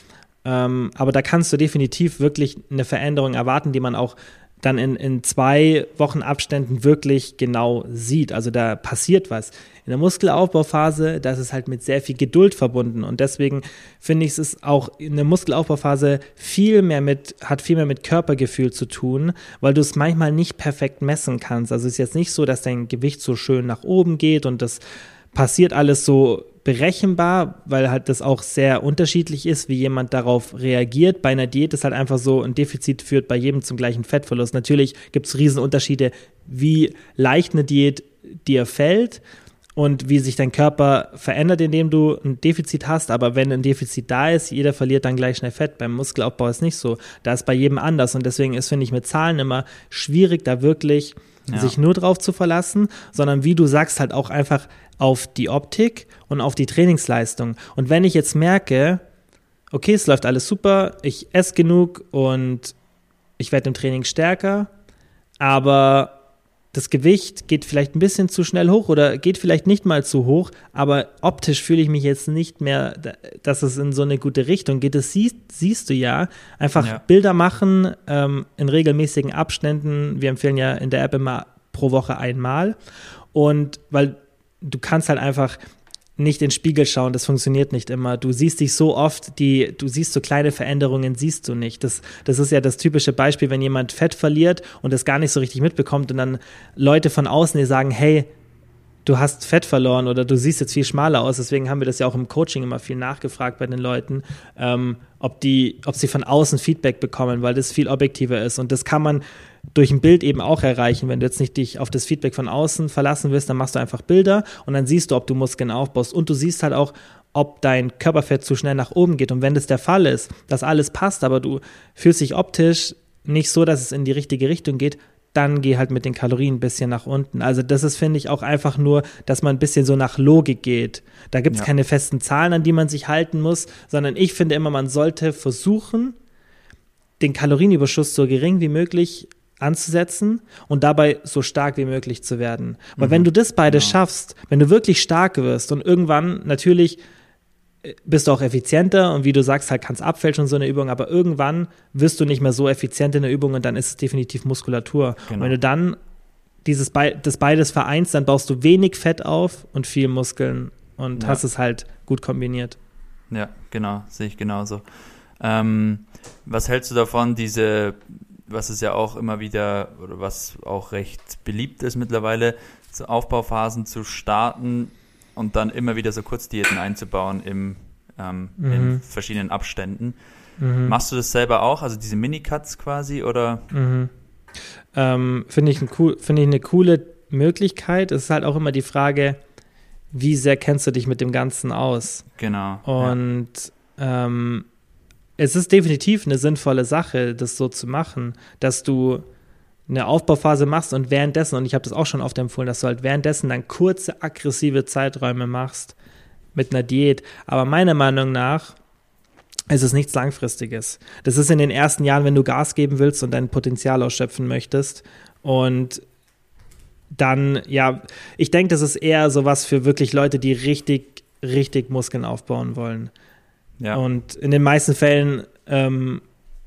Ähm, aber da kannst du definitiv wirklich eine Veränderung erwarten, die man auch dann in, in zwei Wochen Abständen wirklich genau sieht. Also da passiert was. In der Muskelaufbauphase, das ist halt mit sehr viel Geduld verbunden. Und deswegen finde ich es auch in der Muskelaufbauphase viel mehr mit, hat viel mehr mit Körpergefühl zu tun, weil du es manchmal nicht perfekt messen kannst. Also es ist jetzt nicht so, dass dein Gewicht so schön nach oben geht und das passiert alles so berechenbar, weil halt das auch sehr unterschiedlich ist, wie jemand darauf reagiert. Bei einer Diät ist halt einfach so, ein Defizit führt bei jedem zum gleichen Fettverlust. Natürlich gibt es Riesenunterschiede, wie leicht eine Diät dir fällt und wie sich dein Körper verändert, indem du ein Defizit hast. Aber wenn ein Defizit da ist, jeder verliert dann gleich schnell Fett. Beim Muskelaufbau ist nicht so. Da ist bei jedem anders. Und deswegen ist, finde ich, mit Zahlen immer schwierig, da wirklich ja. sich nur drauf zu verlassen, sondern wie du sagst, halt auch einfach auf die Optik und auf die Trainingsleistung. Und wenn ich jetzt merke, okay, es läuft alles super, ich esse genug und ich werde im Training stärker, aber das Gewicht geht vielleicht ein bisschen zu schnell hoch oder geht vielleicht nicht mal zu hoch, aber optisch fühle ich mich jetzt nicht mehr, dass es in so eine gute Richtung geht. Das siehst, siehst du ja. Einfach ja. Bilder machen ähm, in regelmäßigen Abständen. Wir empfehlen ja in der App immer pro Woche einmal. Und weil du kannst halt einfach nicht in den Spiegel schauen, das funktioniert nicht immer. Du siehst dich so oft, die, du siehst so kleine Veränderungen, siehst du nicht. Das, das ist ja das typische Beispiel, wenn jemand Fett verliert und das gar nicht so richtig mitbekommt und dann Leute von außen, die sagen, hey, du hast Fett verloren oder du siehst jetzt viel schmaler aus. Deswegen haben wir das ja auch im Coaching immer viel nachgefragt bei den Leuten, ähm, ob die, ob sie von außen Feedback bekommen, weil das viel objektiver ist. Und das kann man durch ein Bild eben auch erreichen. Wenn du jetzt nicht dich auf das Feedback von außen verlassen willst, dann machst du einfach Bilder und dann siehst du, ob du Muskeln aufbaust. Und du siehst halt auch, ob dein Körperfett zu schnell nach oben geht. Und wenn das der Fall ist, dass alles passt, aber du fühlst dich optisch nicht so, dass es in die richtige Richtung geht, dann geh halt mit den Kalorien ein bisschen nach unten. Also das ist, finde ich, auch einfach nur, dass man ein bisschen so nach Logik geht. Da gibt es ja. keine festen Zahlen, an die man sich halten muss, sondern ich finde immer, man sollte versuchen, den Kalorienüberschuss so gering wie möglich anzusetzen und dabei so stark wie möglich zu werden. Weil mhm. wenn du das beide genau. schaffst, wenn du wirklich stark wirst und irgendwann natürlich äh, bist du auch effizienter und wie du sagst, halt kannst abfälschen und so eine Übung, aber irgendwann wirst du nicht mehr so effizient in der Übung und dann ist es definitiv Muskulatur. Genau. Und wenn du dann dieses Be das beides vereinst, dann baust du wenig Fett auf und viel Muskeln und ja. hast es halt gut kombiniert. Ja, genau, sehe ich genauso. Ähm, was hältst du davon, diese was es ja auch immer wieder oder was auch recht beliebt ist mittlerweile, so Aufbauphasen zu starten und dann immer wieder so Kurzdiäten einzubauen im, ähm, mhm. in verschiedenen Abständen. Mhm. Machst du das selber auch, also diese Minicuts quasi oder? Mhm. Ähm, Finde ich, ein cool, find ich eine coole Möglichkeit. Es ist halt auch immer die Frage, wie sehr kennst du dich mit dem Ganzen aus? Genau. Und ja. ähm, es ist definitiv eine sinnvolle Sache, das so zu machen, dass du eine Aufbauphase machst und währenddessen, und ich habe das auch schon oft empfohlen, dass du halt währenddessen dann kurze, aggressive Zeiträume machst mit einer Diät. Aber meiner Meinung nach ist es nichts Langfristiges. Das ist in den ersten Jahren, wenn du Gas geben willst und dein Potenzial ausschöpfen möchtest. Und dann, ja, ich denke, das ist eher sowas für wirklich Leute, die richtig, richtig Muskeln aufbauen wollen. Ja. Und in den meisten Fällen ähm,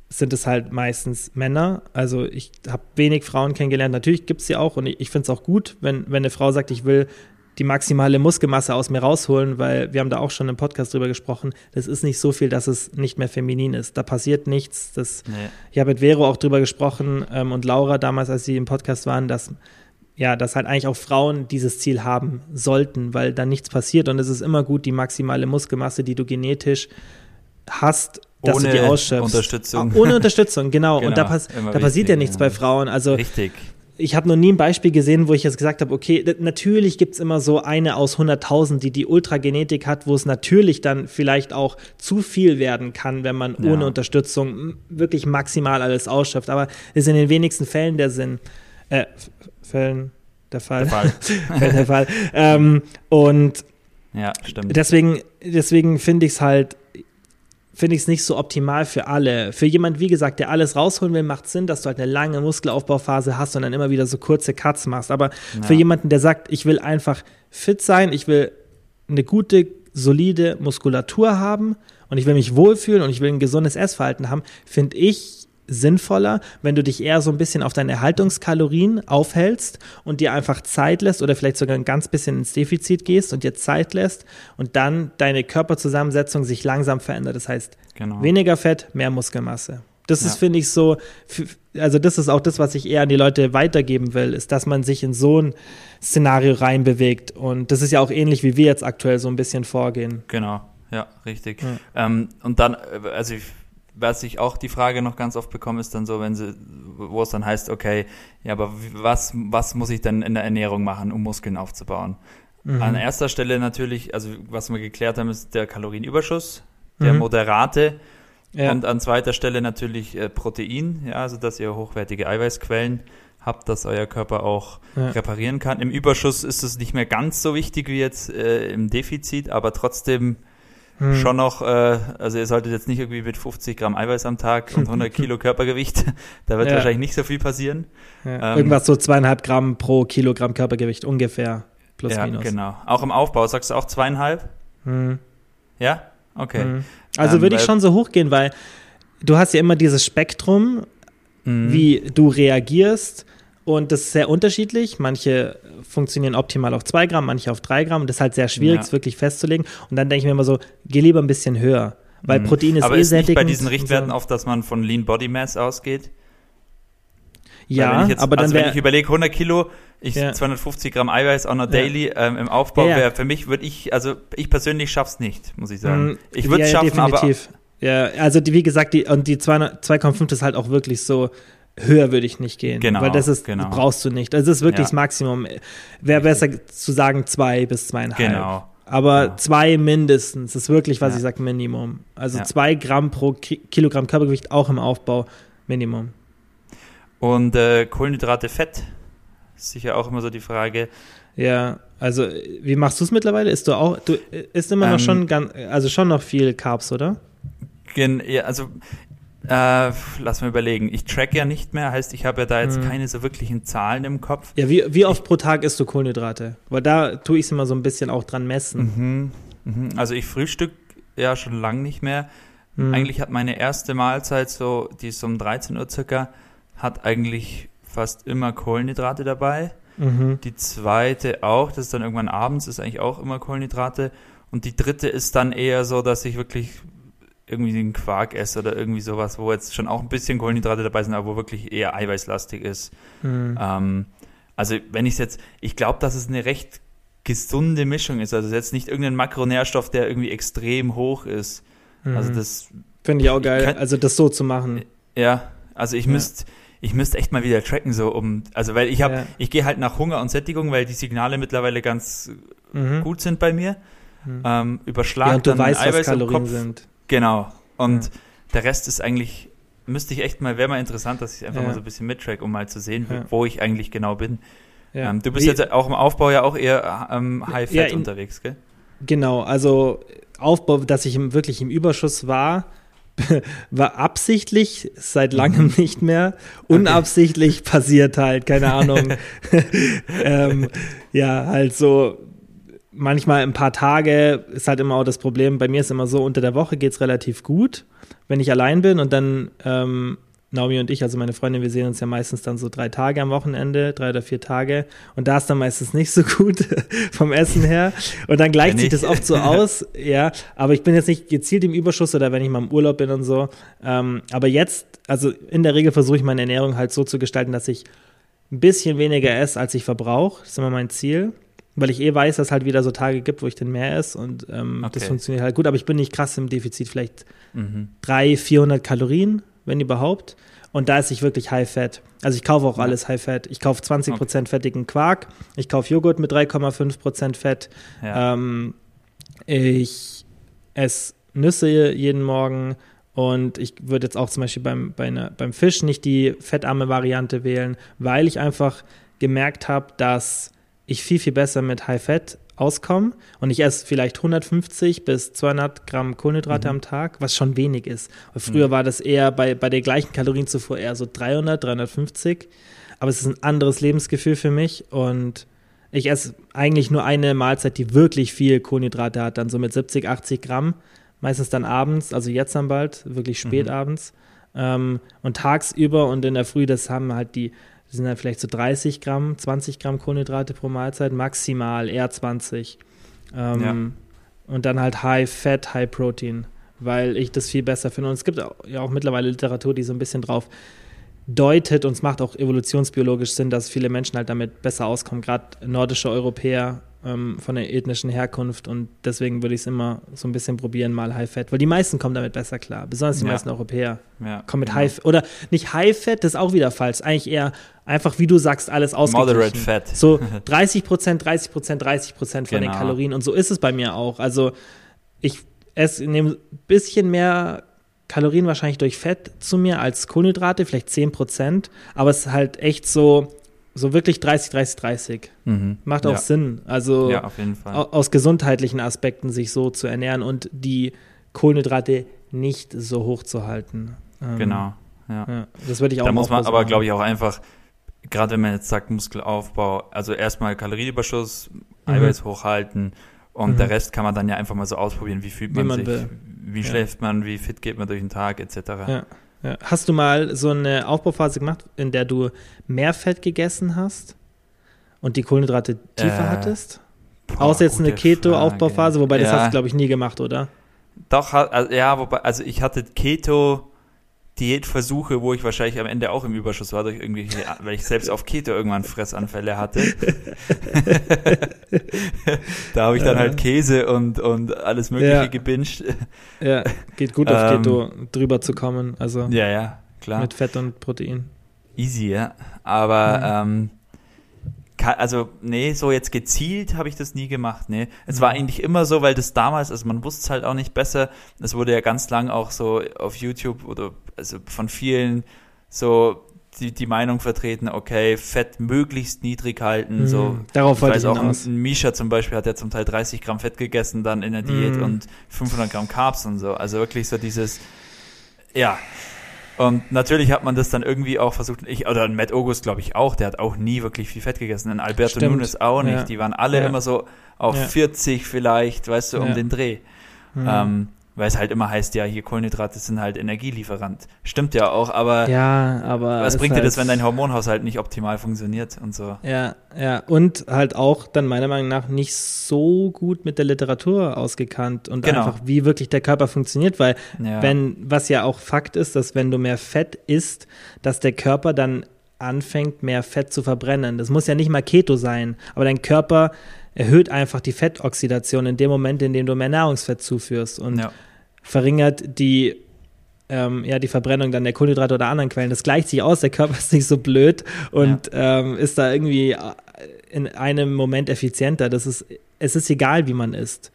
sind es halt meistens Männer. Also ich habe wenig Frauen kennengelernt. Natürlich gibt es sie auch und ich, ich finde es auch gut, wenn, wenn eine Frau sagt, ich will die maximale Muskelmasse aus mir rausholen, weil wir haben da auch schon im Podcast drüber gesprochen. Das ist nicht so viel, dass es nicht mehr feminin ist. Da passiert nichts. Das, nee. Ich habe mit Vero auch drüber gesprochen ähm, und Laura damals, als sie im Podcast waren, dass ja, dass halt eigentlich auch Frauen dieses Ziel haben sollten, weil dann nichts passiert und es ist immer gut, die maximale Muskelmasse, die du genetisch hast, dass ohne du die ausschöpfst. Unterstützung. Ah, ohne Unterstützung, genau. genau und da, genau, pass da passiert ja nichts ja. bei Frauen. Also Richtig. Ich habe noch nie ein Beispiel gesehen, wo ich jetzt gesagt habe, okay, natürlich gibt es immer so eine aus 100.000, die die Ultragenetik hat, wo es natürlich dann vielleicht auch zu viel werden kann, wenn man ja. ohne Unterstützung wirklich maximal alles ausschöpft. Aber es ist in den wenigsten Fällen der Sinn. Äh, Fällen der Fall. Der Fall. der Fall. Ähm, und ja, stimmt. deswegen, deswegen finde ich es halt, finde ich es nicht so optimal für alle. Für jemand, wie gesagt, der alles rausholen will, macht Sinn, dass du halt eine lange Muskelaufbauphase hast und dann immer wieder so kurze Cuts machst. Aber ja. für jemanden, der sagt, ich will einfach fit sein, ich will eine gute, solide Muskulatur haben und ich will mich wohlfühlen und ich will ein gesundes Essverhalten haben, finde ich sinnvoller, wenn du dich eher so ein bisschen auf deine Erhaltungskalorien aufhältst und dir einfach Zeit lässt oder vielleicht sogar ein ganz bisschen ins Defizit gehst und dir Zeit lässt und dann deine Körperzusammensetzung sich langsam verändert. Das heißt, genau. weniger Fett, mehr Muskelmasse. Das ja. ist, finde ich, so, also das ist auch das, was ich eher an die Leute weitergeben will, ist, dass man sich in so ein Szenario reinbewegt. Und das ist ja auch ähnlich, wie wir jetzt aktuell so ein bisschen vorgehen. Genau, ja, richtig. Ja. Ähm, und dann, äh, also ich was ich auch die Frage noch ganz oft bekomme, ist dann so, wenn sie, wo es dann heißt, okay, ja, aber was, was muss ich denn in der Ernährung machen, um Muskeln aufzubauen? Mhm. An erster Stelle natürlich, also was wir geklärt haben, ist der Kalorienüberschuss, der mhm. moderate. Ja. Und an zweiter Stelle natürlich äh, Protein, ja, also dass ihr hochwertige Eiweißquellen habt, dass euer Körper auch ja. reparieren kann. Im Überschuss ist es nicht mehr ganz so wichtig wie jetzt äh, im Defizit, aber trotzdem hm. schon noch, äh, also ihr solltet jetzt nicht irgendwie mit 50 Gramm Eiweiß am Tag und 100 Kilo Körpergewicht, da wird ja. wahrscheinlich nicht so viel passieren. Ja. Ähm, Irgendwas so zweieinhalb Gramm pro Kilogramm Körpergewicht ungefähr, plus ja, minus. genau. Auch im Aufbau, sagst du auch zweieinhalb? Hm. Ja? Okay. Hm. Also ähm, würde ich schon so hochgehen, weil du hast ja immer dieses Spektrum, mhm. wie du reagierst und das ist sehr unterschiedlich. Manche funktionieren optimal auf 2 Gramm, manche auf 3 Gramm. Das ist halt sehr schwierig, es wirklich festzulegen. Und dann denke ich mir immer so, geh lieber ein bisschen höher. Weil mhm. Protein ist Aber eh ist nicht bei diesen Richtwerten so. oft, dass man von Lean Body Mass ausgeht? Ja, jetzt, aber dann also wenn ich überlege, 100 Kilo, ich ja. 250 Gramm Eiweiß on a daily ja. ähm, im Aufbau ja, wäre für mich, würde ich, also ich persönlich schaff's nicht, muss ich sagen. Mhm. Ich würde es schaffen, definitiv. aber ja, also die, wie gesagt, die, und die 2,5 ist halt auch wirklich so, höher würde ich nicht gehen. Genau. Weil das ist, genau. brauchst du nicht. Das ist wirklich ja. das Maximum. Wäre besser zu sagen zwei bis zweieinhalb. Genau. Aber ja. zwei mindestens das ist wirklich, was ja. ich sage, Minimum. Also zwei Gramm pro Kilogramm Körpergewicht auch im Aufbau, Minimum. Und äh, Kohlenhydrate, Fett, sicher auch immer so die Frage. Ja, also wie machst du es mittlerweile? Ist du auch, du isst immer ähm, noch schon ganz, also schon noch viel Carbs, oder? Gen, ja, also äh, lass mal überlegen. Ich track ja nicht mehr, heißt, ich habe ja da jetzt hm. keine so wirklichen Zahlen im Kopf. Ja, wie, wie oft pro Tag isst du Kohlenhydrate? Weil da tue ich es immer so ein bisschen auch dran messen. Mhm, mhm. Also ich frühstück ja schon lange nicht mehr. Mhm. Eigentlich hat meine erste Mahlzeit so, die ist um 13 Uhr circa, hat eigentlich fast immer Kohlenhydrate dabei. Mhm. Die zweite auch, das ist dann irgendwann abends, ist eigentlich auch immer Kohlenhydrate. Und die dritte ist dann eher so, dass ich wirklich irgendwie einen Quark esse oder irgendwie sowas, wo jetzt schon auch ein bisschen Kohlenhydrate dabei sind, aber wo wirklich eher eiweißlastig ist. Mhm. Ähm, also wenn ich es jetzt, ich glaube, dass es eine recht gesunde Mischung ist. Also jetzt nicht irgendein Makronährstoff, der irgendwie extrem hoch ist. Mhm. Also das finde ich auch geil. Ich kann, also das so zu machen. Ja, also ich ja. müsste ich müsste echt mal wieder tracken, so um, also weil ich habe, ja. ich gehe halt nach Hunger und Sättigung, weil die Signale mittlerweile ganz mhm. gut sind bei mir. Mhm. Ähm, überschlag ja, und du dann weißt, Eiweiß was Kalorien sind. Genau. Und ja. der Rest ist eigentlich, müsste ich echt mal, wäre mal interessant, dass ich einfach ja. mal so ein bisschen mittrack, um mal zu sehen, ja. wo ich eigentlich genau bin. Ähm, du bist Wie, jetzt auch im Aufbau ja auch eher ähm, High-Fat unterwegs, gell? Genau, also Aufbau, dass ich im, wirklich im Überschuss war, war absichtlich, seit langem mhm. nicht mehr. Unabsichtlich passiert halt, keine Ahnung. ähm, ja, halt so manchmal ein paar Tage ist halt immer auch das Problem. Bei mir ist immer so, unter der Woche geht es relativ gut, wenn ich allein bin und dann ähm, Naomi und ich, also meine Freundin, wir sehen uns ja meistens dann so drei Tage am Wochenende, drei oder vier Tage. Und da ist dann meistens nicht so gut vom Essen her. Und dann gleicht sich das oft so aus, ja. Aber ich bin jetzt nicht gezielt im Überschuss oder wenn ich mal im Urlaub bin und so. Ähm, aber jetzt, also in der Regel versuche ich meine Ernährung halt so zu gestalten, dass ich ein bisschen weniger esse, als ich verbrauche. Das ist immer mein Ziel weil ich eh weiß, dass es halt wieder so Tage gibt, wo ich dann mehr esse und ähm, okay. das funktioniert halt gut. Aber ich bin nicht krass im Defizit, vielleicht mhm. 300, 400 Kalorien, wenn überhaupt. Und da ist ich wirklich High-Fat. Also ich kaufe auch ja. alles High-Fat. Ich kaufe 20% okay. fettigen Quark, ich kaufe Joghurt mit 3,5% Fett. Ja. Ähm, ich esse Nüsse jeden Morgen und ich würde jetzt auch zum Beispiel beim, bei einer, beim Fisch nicht die fettarme Variante wählen, weil ich einfach gemerkt habe, dass ich viel, viel besser mit High Fat auskomme und ich esse vielleicht 150 bis 200 Gramm Kohlenhydrate mhm. am Tag, was schon wenig ist. Weil früher mhm. war das eher bei, bei der gleichen Kalorienzufuhr eher so 300, 350. Aber es ist ein anderes Lebensgefühl für mich und ich esse eigentlich nur eine Mahlzeit, die wirklich viel Kohlenhydrate hat, dann so mit 70, 80 Gramm. Meistens dann abends, also jetzt dann bald, wirklich spät mhm. abends. Ähm, und tagsüber und in der Früh, das haben halt die das sind dann vielleicht so 30 Gramm, 20 Gramm Kohlenhydrate pro Mahlzeit, maximal eher 20. Ähm, ja. Und dann halt High Fat, High Protein, weil ich das viel besser finde. Und es gibt ja auch mittlerweile Literatur, die so ein bisschen drauf deutet und es macht auch evolutionsbiologisch Sinn, dass viele Menschen halt damit besser auskommen, gerade nordische Europäer ähm, von der ethnischen Herkunft und deswegen würde ich es immer so ein bisschen probieren, mal High Fat, weil die meisten kommen damit besser klar, besonders die ja. meisten Europäer ja, kommen mit genau. High oder nicht High Fat, das ist auch wieder falsch, eigentlich eher einfach, wie du sagst, alles ausgeglichen. Moderate Fat. So 30 Prozent, 30 Prozent, 30 Prozent von genau. den Kalorien und so ist es bei mir auch. Also ich esse nehme ein bisschen mehr Kalorien wahrscheinlich durch Fett zu mir als Kohlenhydrate, vielleicht 10 Prozent, aber es ist halt echt so, so wirklich 30, 30, 30. Mhm. Macht auch ja. Sinn. Also ja, aus gesundheitlichen Aspekten sich so zu ernähren und die Kohlenhydrate nicht so hoch zu halten. Ähm, genau. Ja. ja. das würde ich auch Da muss man aber, glaube ich, auch einfach, gerade wenn man jetzt sagt Muskelaufbau, also erstmal Kalorienüberschuss, mhm. Eiweiß hochhalten und mhm. der Rest kann man dann ja einfach mal so ausprobieren, wie fühlt man, man sich, will. wie schläft man, wie fit geht man durch den Tag, etc. Ja. Ja. Hast du mal so eine Aufbauphase gemacht, in der du mehr Fett gegessen hast und die Kohlenhydrate tiefer äh, hattest? Boah, Außer jetzt eine Keto-Aufbauphase, wobei das hast du, glaube ich, nie gemacht, oder? Doch, also, ja, wobei, also ich hatte Keto Diätversuche, wo ich wahrscheinlich am Ende auch im Überschuss war, durch irgendwie, weil ich selbst auf Keto irgendwann Fressanfälle hatte. da habe ich dann halt Käse und, und alles Mögliche ja. gebinged. Ja, geht gut auf ähm, Keto drüber zu kommen. Also ja, ja, klar. Mit Fett und Protein. Easy, ja. Aber mhm. ähm, also nee, so jetzt gezielt habe ich das nie gemacht. Nee, es mhm. war eigentlich immer so, weil das damals, also man wusste es halt auch nicht besser. Es wurde ja ganz lang auch so auf YouTube oder also von vielen so die, die Meinung vertreten, okay, Fett möglichst niedrig halten. Mhm. So, Darauf ich weiß auch, ein, ein Misha zum Beispiel hat ja zum Teil 30 Gramm Fett gegessen dann in der Diät mhm. und 500 Gramm Carbs und so. Also wirklich so dieses, ja, und natürlich hat man das dann irgendwie auch versucht, ich, oder Matt August glaube ich auch, der hat auch nie wirklich viel Fett gegessen. Und Alberto Stimmt. Nunes auch nicht. Ja. Die waren alle ja. immer so auf ja. 40 vielleicht, weißt du, um den Dreh. Mhm. Ähm, weil es halt immer heißt, ja, hier Kohlenhydrate sind halt Energielieferant. Stimmt ja auch, aber, ja, aber was bringt dir das, wenn dein Hormonhaushalt nicht optimal funktioniert und so? Ja, ja, und halt auch dann meiner Meinung nach nicht so gut mit der Literatur ausgekannt und genau. einfach, wie wirklich der Körper funktioniert, weil ja. wenn, was ja auch Fakt ist, dass wenn du mehr Fett isst, dass der Körper dann anfängt, mehr Fett zu verbrennen. Das muss ja nicht mal Keto sein, aber dein Körper erhöht einfach die Fettoxidation in dem Moment, in dem du mehr Nahrungsfett zuführst und ja. verringert die, ähm, ja, die Verbrennung dann der Kohlenhydrate oder anderen Quellen. Das gleicht sich aus, der Körper ist nicht so blöd und ja. ähm, ist da irgendwie in einem Moment effizienter. Das ist, es ist egal, wie man isst.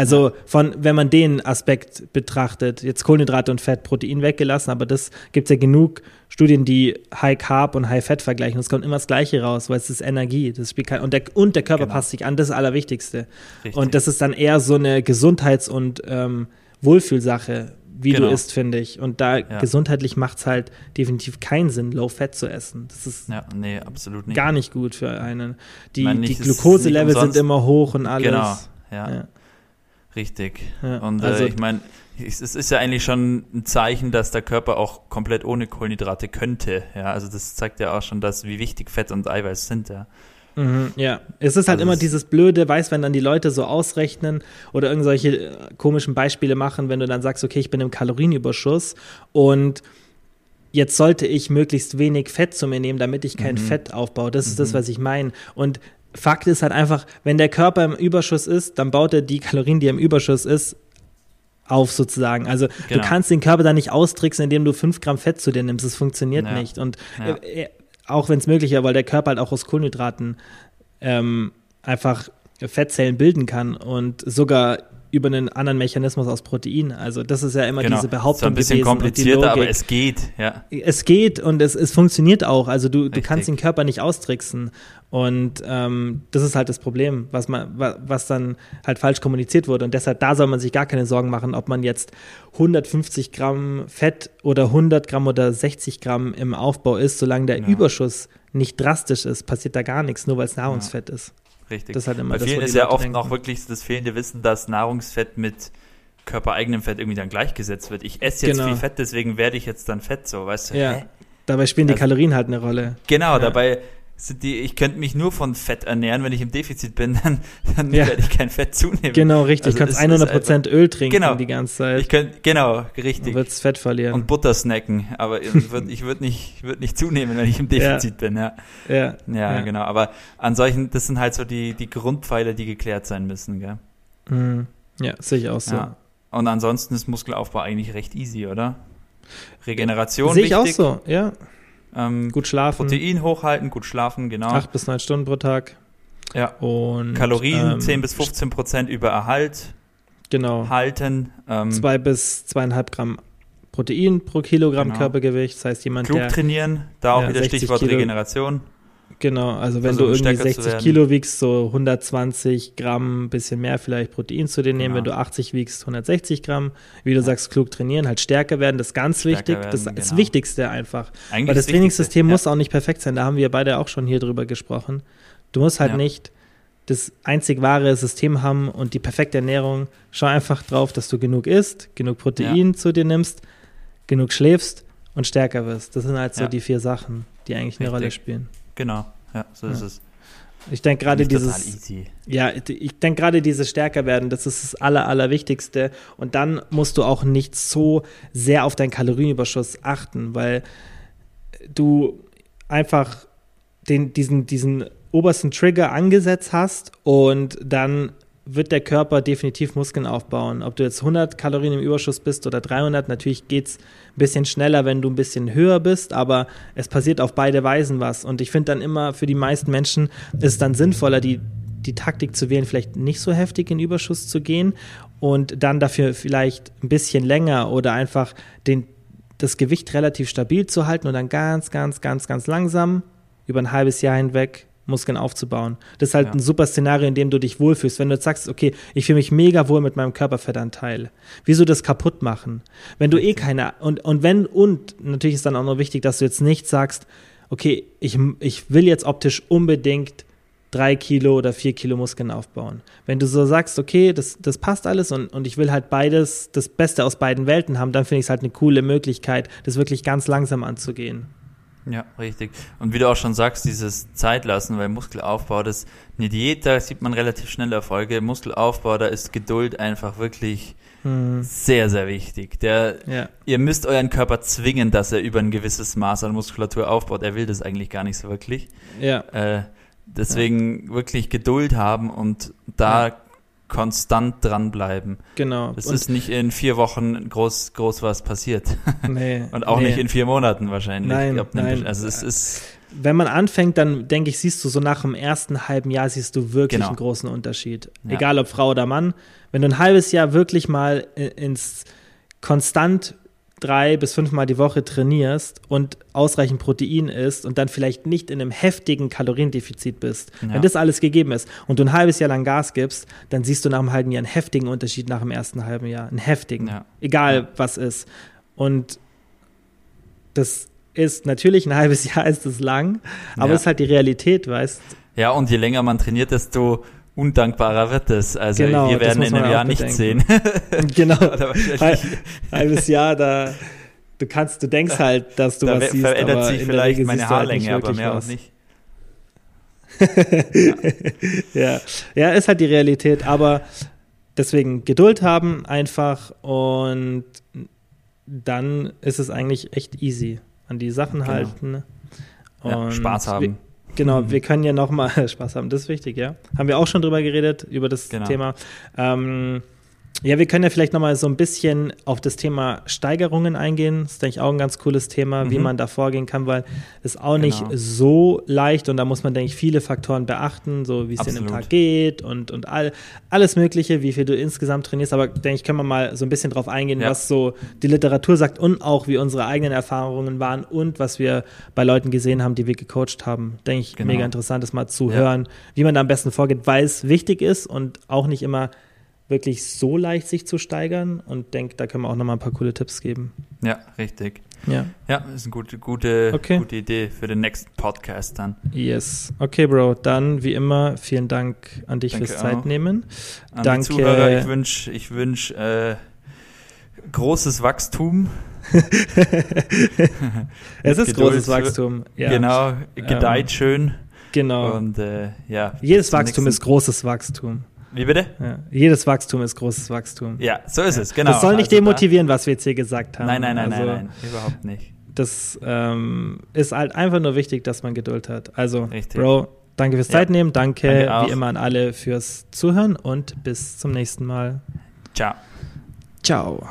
Also von, wenn man den Aspekt betrachtet, jetzt Kohlenhydrate und Fett, Protein weggelassen, aber das gibt es ja genug Studien, die High Carb und High Fett vergleichen. Es kommt immer das Gleiche raus, weil es ist Energie. Das spielt kein, und, der, und der Körper genau. passt sich an, das ist das Allerwichtigste. Richtig. Und das ist dann eher so eine Gesundheits- und ähm, Wohlfühlsache, wie genau. du isst, finde ich. Und da ja. gesundheitlich macht es halt definitiv keinen Sinn, Low Fat zu essen. Das ist ja, nee, absolut nicht. gar nicht gut für einen. Die, die Glukoselevel sind immer hoch und alles. Genau, ja. ja. Richtig. Ja, und äh, also, ich meine, es ist ja eigentlich schon ein Zeichen, dass der Körper auch komplett ohne Kohlenhydrate könnte. Ja, also das zeigt ja auch schon, dass wie wichtig Fett und Eiweiß sind. Ja. Mhm, ja, es ist halt also immer dieses blöde, weiß, wenn dann die Leute so ausrechnen oder irgendwelche äh, komischen Beispiele machen, wenn du dann sagst, okay, ich bin im Kalorienüberschuss und jetzt sollte ich möglichst wenig Fett zu mir nehmen, damit ich kein mhm. Fett aufbaue. Das ist das, mhm. was ich meine. Und Fakt ist halt einfach, wenn der Körper im Überschuss ist, dann baut er die Kalorien, die im Überschuss ist, auf sozusagen. Also genau. du kannst den Körper dann nicht austricksen, indem du fünf Gramm Fett zu dir nimmst. Das funktioniert ja. nicht. Und ja. äh, auch wenn es möglich ist, weil der Körper halt auch aus Kohlenhydraten ähm, einfach Fettzellen bilden kann und sogar über einen anderen Mechanismus aus Protein. Also das ist ja immer genau. diese Behauptung. Ist ein bisschen komplizierter, aber es geht, ja. Es geht und es, es funktioniert auch. Also du, du kannst den Körper nicht austricksen. Und ähm, das ist halt das Problem, was man, was dann halt falsch kommuniziert wurde. Und deshalb, da soll man sich gar keine Sorgen machen, ob man jetzt 150 Gramm Fett oder 100 Gramm oder 60 Gramm im Aufbau ist, solange der ja. Überschuss nicht drastisch ist, passiert da gar nichts, nur weil es Nahrungsfett ja. ist. Richtig. Das ist halt immer Bei das, vielen ist ja oft denken. auch wirklich das fehlende Wissen, dass Nahrungsfett mit körpereigenem Fett irgendwie dann gleichgesetzt wird. Ich esse jetzt genau. viel Fett, deswegen werde ich jetzt dann fett, so, weißt du? Ja. Hä? Dabei spielen die also, Kalorien halt eine Rolle. Genau, ja. dabei die, ich könnte mich nur von Fett ernähren, wenn ich im Defizit bin, dann, dann ja. werde ich kein Fett zunehmen. Genau, richtig. Also kannst 100% einfach, Öl trinken genau, die ganze Zeit. Ich könnt, genau, richtig. Du wirst Fett verlieren. Und Butter snacken, aber ich würde ich würd nicht, würd nicht zunehmen, wenn ich im Defizit ja. bin, ja. Ja, ja. genau. Aber an solchen, das sind halt so die, die Grundpfeiler, die geklärt sein müssen, gell? Mhm. Ja, sehe ich auch so. Und ansonsten ist Muskelaufbau eigentlich recht easy, oder? Regeneration Sehe ich auch so, ja. Ähm, gut schlafen. Protein hochhalten, gut schlafen, genau. Acht bis neun Stunden pro Tag. Ja. Und Kalorien ähm, 10 bis 15 Prozent über Erhalt genau. halten. Ähm, Zwei bis zweieinhalb Gramm Protein pro Kilogramm genau. Körpergewicht. Das heißt, jemand, Klug der. trainieren, da auch ja, wieder Stichwort Kilo. Regeneration. Genau, also wenn du irgendwie 60 Kilo wiegst, so 120 Gramm, bisschen mehr vielleicht Protein zu dir nehmen. Genau. Wenn du 80 wiegst, 160 Gramm. Wie du ja. sagst, klug trainieren, halt stärker werden, das ist ganz stärker wichtig. Werden, das ist genau. das Wichtigste einfach. Eigentlich Weil das Trainingssystem ja. muss auch nicht perfekt sein. Da haben wir beide auch schon hier drüber gesprochen. Du musst halt ja. nicht das einzig wahre System haben und die perfekte Ernährung. Schau einfach drauf, dass du genug isst, genug Protein zu dir nimmst, genug schläfst und stärker wirst. Das sind halt so die vier Sachen, die eigentlich Richtig. eine Rolle spielen. Genau, ja, so ja. ist es. Ich denke gerade dieses, ja, ich denke gerade dieses stärker werden, das ist das aller, allerwichtigste. Und dann musst du auch nicht so sehr auf deinen Kalorienüberschuss achten, weil du einfach den, diesen, diesen obersten Trigger angesetzt hast und dann wird der Körper definitiv Muskeln aufbauen. Ob du jetzt 100 Kalorien im Überschuss bist oder 300, natürlich geht es ein bisschen schneller, wenn du ein bisschen höher bist, aber es passiert auf beide Weisen was. Und ich finde dann immer, für die meisten Menschen ist es dann sinnvoller, die, die Taktik zu wählen, vielleicht nicht so heftig in Überschuss zu gehen und dann dafür vielleicht ein bisschen länger oder einfach den, das Gewicht relativ stabil zu halten und dann ganz, ganz, ganz, ganz langsam über ein halbes Jahr hinweg Muskeln aufzubauen. Das ist halt ja. ein super Szenario, in dem du dich wohlfühlst. Wenn du sagst, okay, ich fühle mich mega wohl mit meinem Körperfettanteil. Wieso das kaputt machen? Wenn du eh keine, und, und wenn, und natürlich ist dann auch noch wichtig, dass du jetzt nicht sagst, okay, ich, ich will jetzt optisch unbedingt drei Kilo oder vier Kilo Muskeln aufbauen. Wenn du so sagst, okay, das, das passt alles und, und ich will halt beides, das Beste aus beiden Welten haben, dann finde ich es halt eine coole Möglichkeit, das wirklich ganz langsam anzugehen. Ja, richtig. Und wie du auch schon sagst, dieses Zeitlassen, weil Muskelaufbau, das eine Diät, da sieht man relativ schnell Erfolge. Muskelaufbau, da ist Geduld einfach wirklich hm. sehr, sehr wichtig. Der, ja. Ihr müsst euren Körper zwingen, dass er über ein gewisses Maß an Muskulatur aufbaut. Er will das eigentlich gar nicht so wirklich. Ja. Äh, deswegen ja. wirklich Geduld haben und da konstant dranbleiben. Genau. Es ist nicht in vier Wochen groß, groß was passiert. Nee. Und auch nee. nicht in vier Monaten wahrscheinlich. Nein, nein. Also es ist. Wenn man anfängt, dann denke ich, siehst du so nach dem ersten halben Jahr siehst du wirklich genau. einen großen Unterschied. Ja. Egal ob Frau oder Mann. Wenn du ein halbes Jahr wirklich mal ins konstant drei bis fünfmal die Woche trainierst und ausreichend Protein isst und dann vielleicht nicht in einem heftigen Kaloriendefizit bist, ja. wenn das alles gegeben ist und du ein halbes Jahr lang Gas gibst, dann siehst du nach einem halben Jahr einen heftigen Unterschied nach dem ersten halben Jahr. Einen heftigen. Ja. Egal ja. was ist. Und das ist natürlich ein halbes Jahr ist es lang, aber es ist halt die Realität, weißt Ja, und je länger man trainiert, desto undankbarer wird es. Also genau, wir werden in einem Jahr nicht sehen. genau. Halbes Jahr, da du kannst, du denkst halt, dass du da was siehst. Verändert sich vielleicht meine halt Haarlänge, aber mehr was. auch nicht. ja. ja, ist halt die Realität, aber deswegen Geduld haben einfach und dann ist es eigentlich echt easy. An die Sachen genau. halten. Und ja, Spaß haben. Genau, mhm. wir können ja nochmal Spaß haben, das ist wichtig, ja. Haben wir auch schon drüber geredet, über das genau. Thema. Ähm, ja, wir können ja vielleicht nochmal so ein bisschen auf das Thema Steigerungen eingehen. Das ist, denke ich, auch ein ganz cooles Thema, mhm. wie man da vorgehen kann, weil es auch genau. nicht so leicht und da muss man, denke ich, viele Faktoren beachten, so wie es dir im Tag geht und, und all, alles Mögliche, wie viel du insgesamt trainierst. Aber, denke ich, können wir mal so ein bisschen drauf eingehen, ja. was so die Literatur sagt und auch wie unsere eigenen Erfahrungen waren und was wir bei Leuten gesehen haben, die wir gecoacht haben. Denke ich, genau. mega interessant, das mal zu ja. hören, wie man da am besten vorgeht, weil es wichtig ist und auch nicht immer wirklich so leicht sich zu steigern und denke, da können wir auch nochmal ein paar coole Tipps geben. Ja, richtig. Ja. Ja, ist eine gute, gute, okay. gute Idee für den nächsten Podcast dann. Yes. Okay, Bro. Dann wie immer vielen Dank an dich Danke fürs Zeitnehmen. An Danke. Die Zuhörer, ich wünsche ich wünsch, äh, großes Wachstum. es ist Geduld. großes Wachstum. Ja. Genau, gedeiht ähm. schön. Genau. Und äh, ja. Jedes Wachstum ist großes Wachstum. Wie bitte? Ja. Jedes Wachstum ist großes Wachstum. Ja, so ist es, genau. Das soll nicht also demotivieren, was wir jetzt hier gesagt haben. Nein, nein, nein, also, nein, nein, überhaupt nicht. Das ähm, ist halt einfach nur wichtig, dass man Geduld hat. Also, Richtig. Bro, danke fürs ja. Zeitnehmen. Danke, danke wie immer an alle fürs Zuhören und bis zum nächsten Mal. Ciao. Ciao.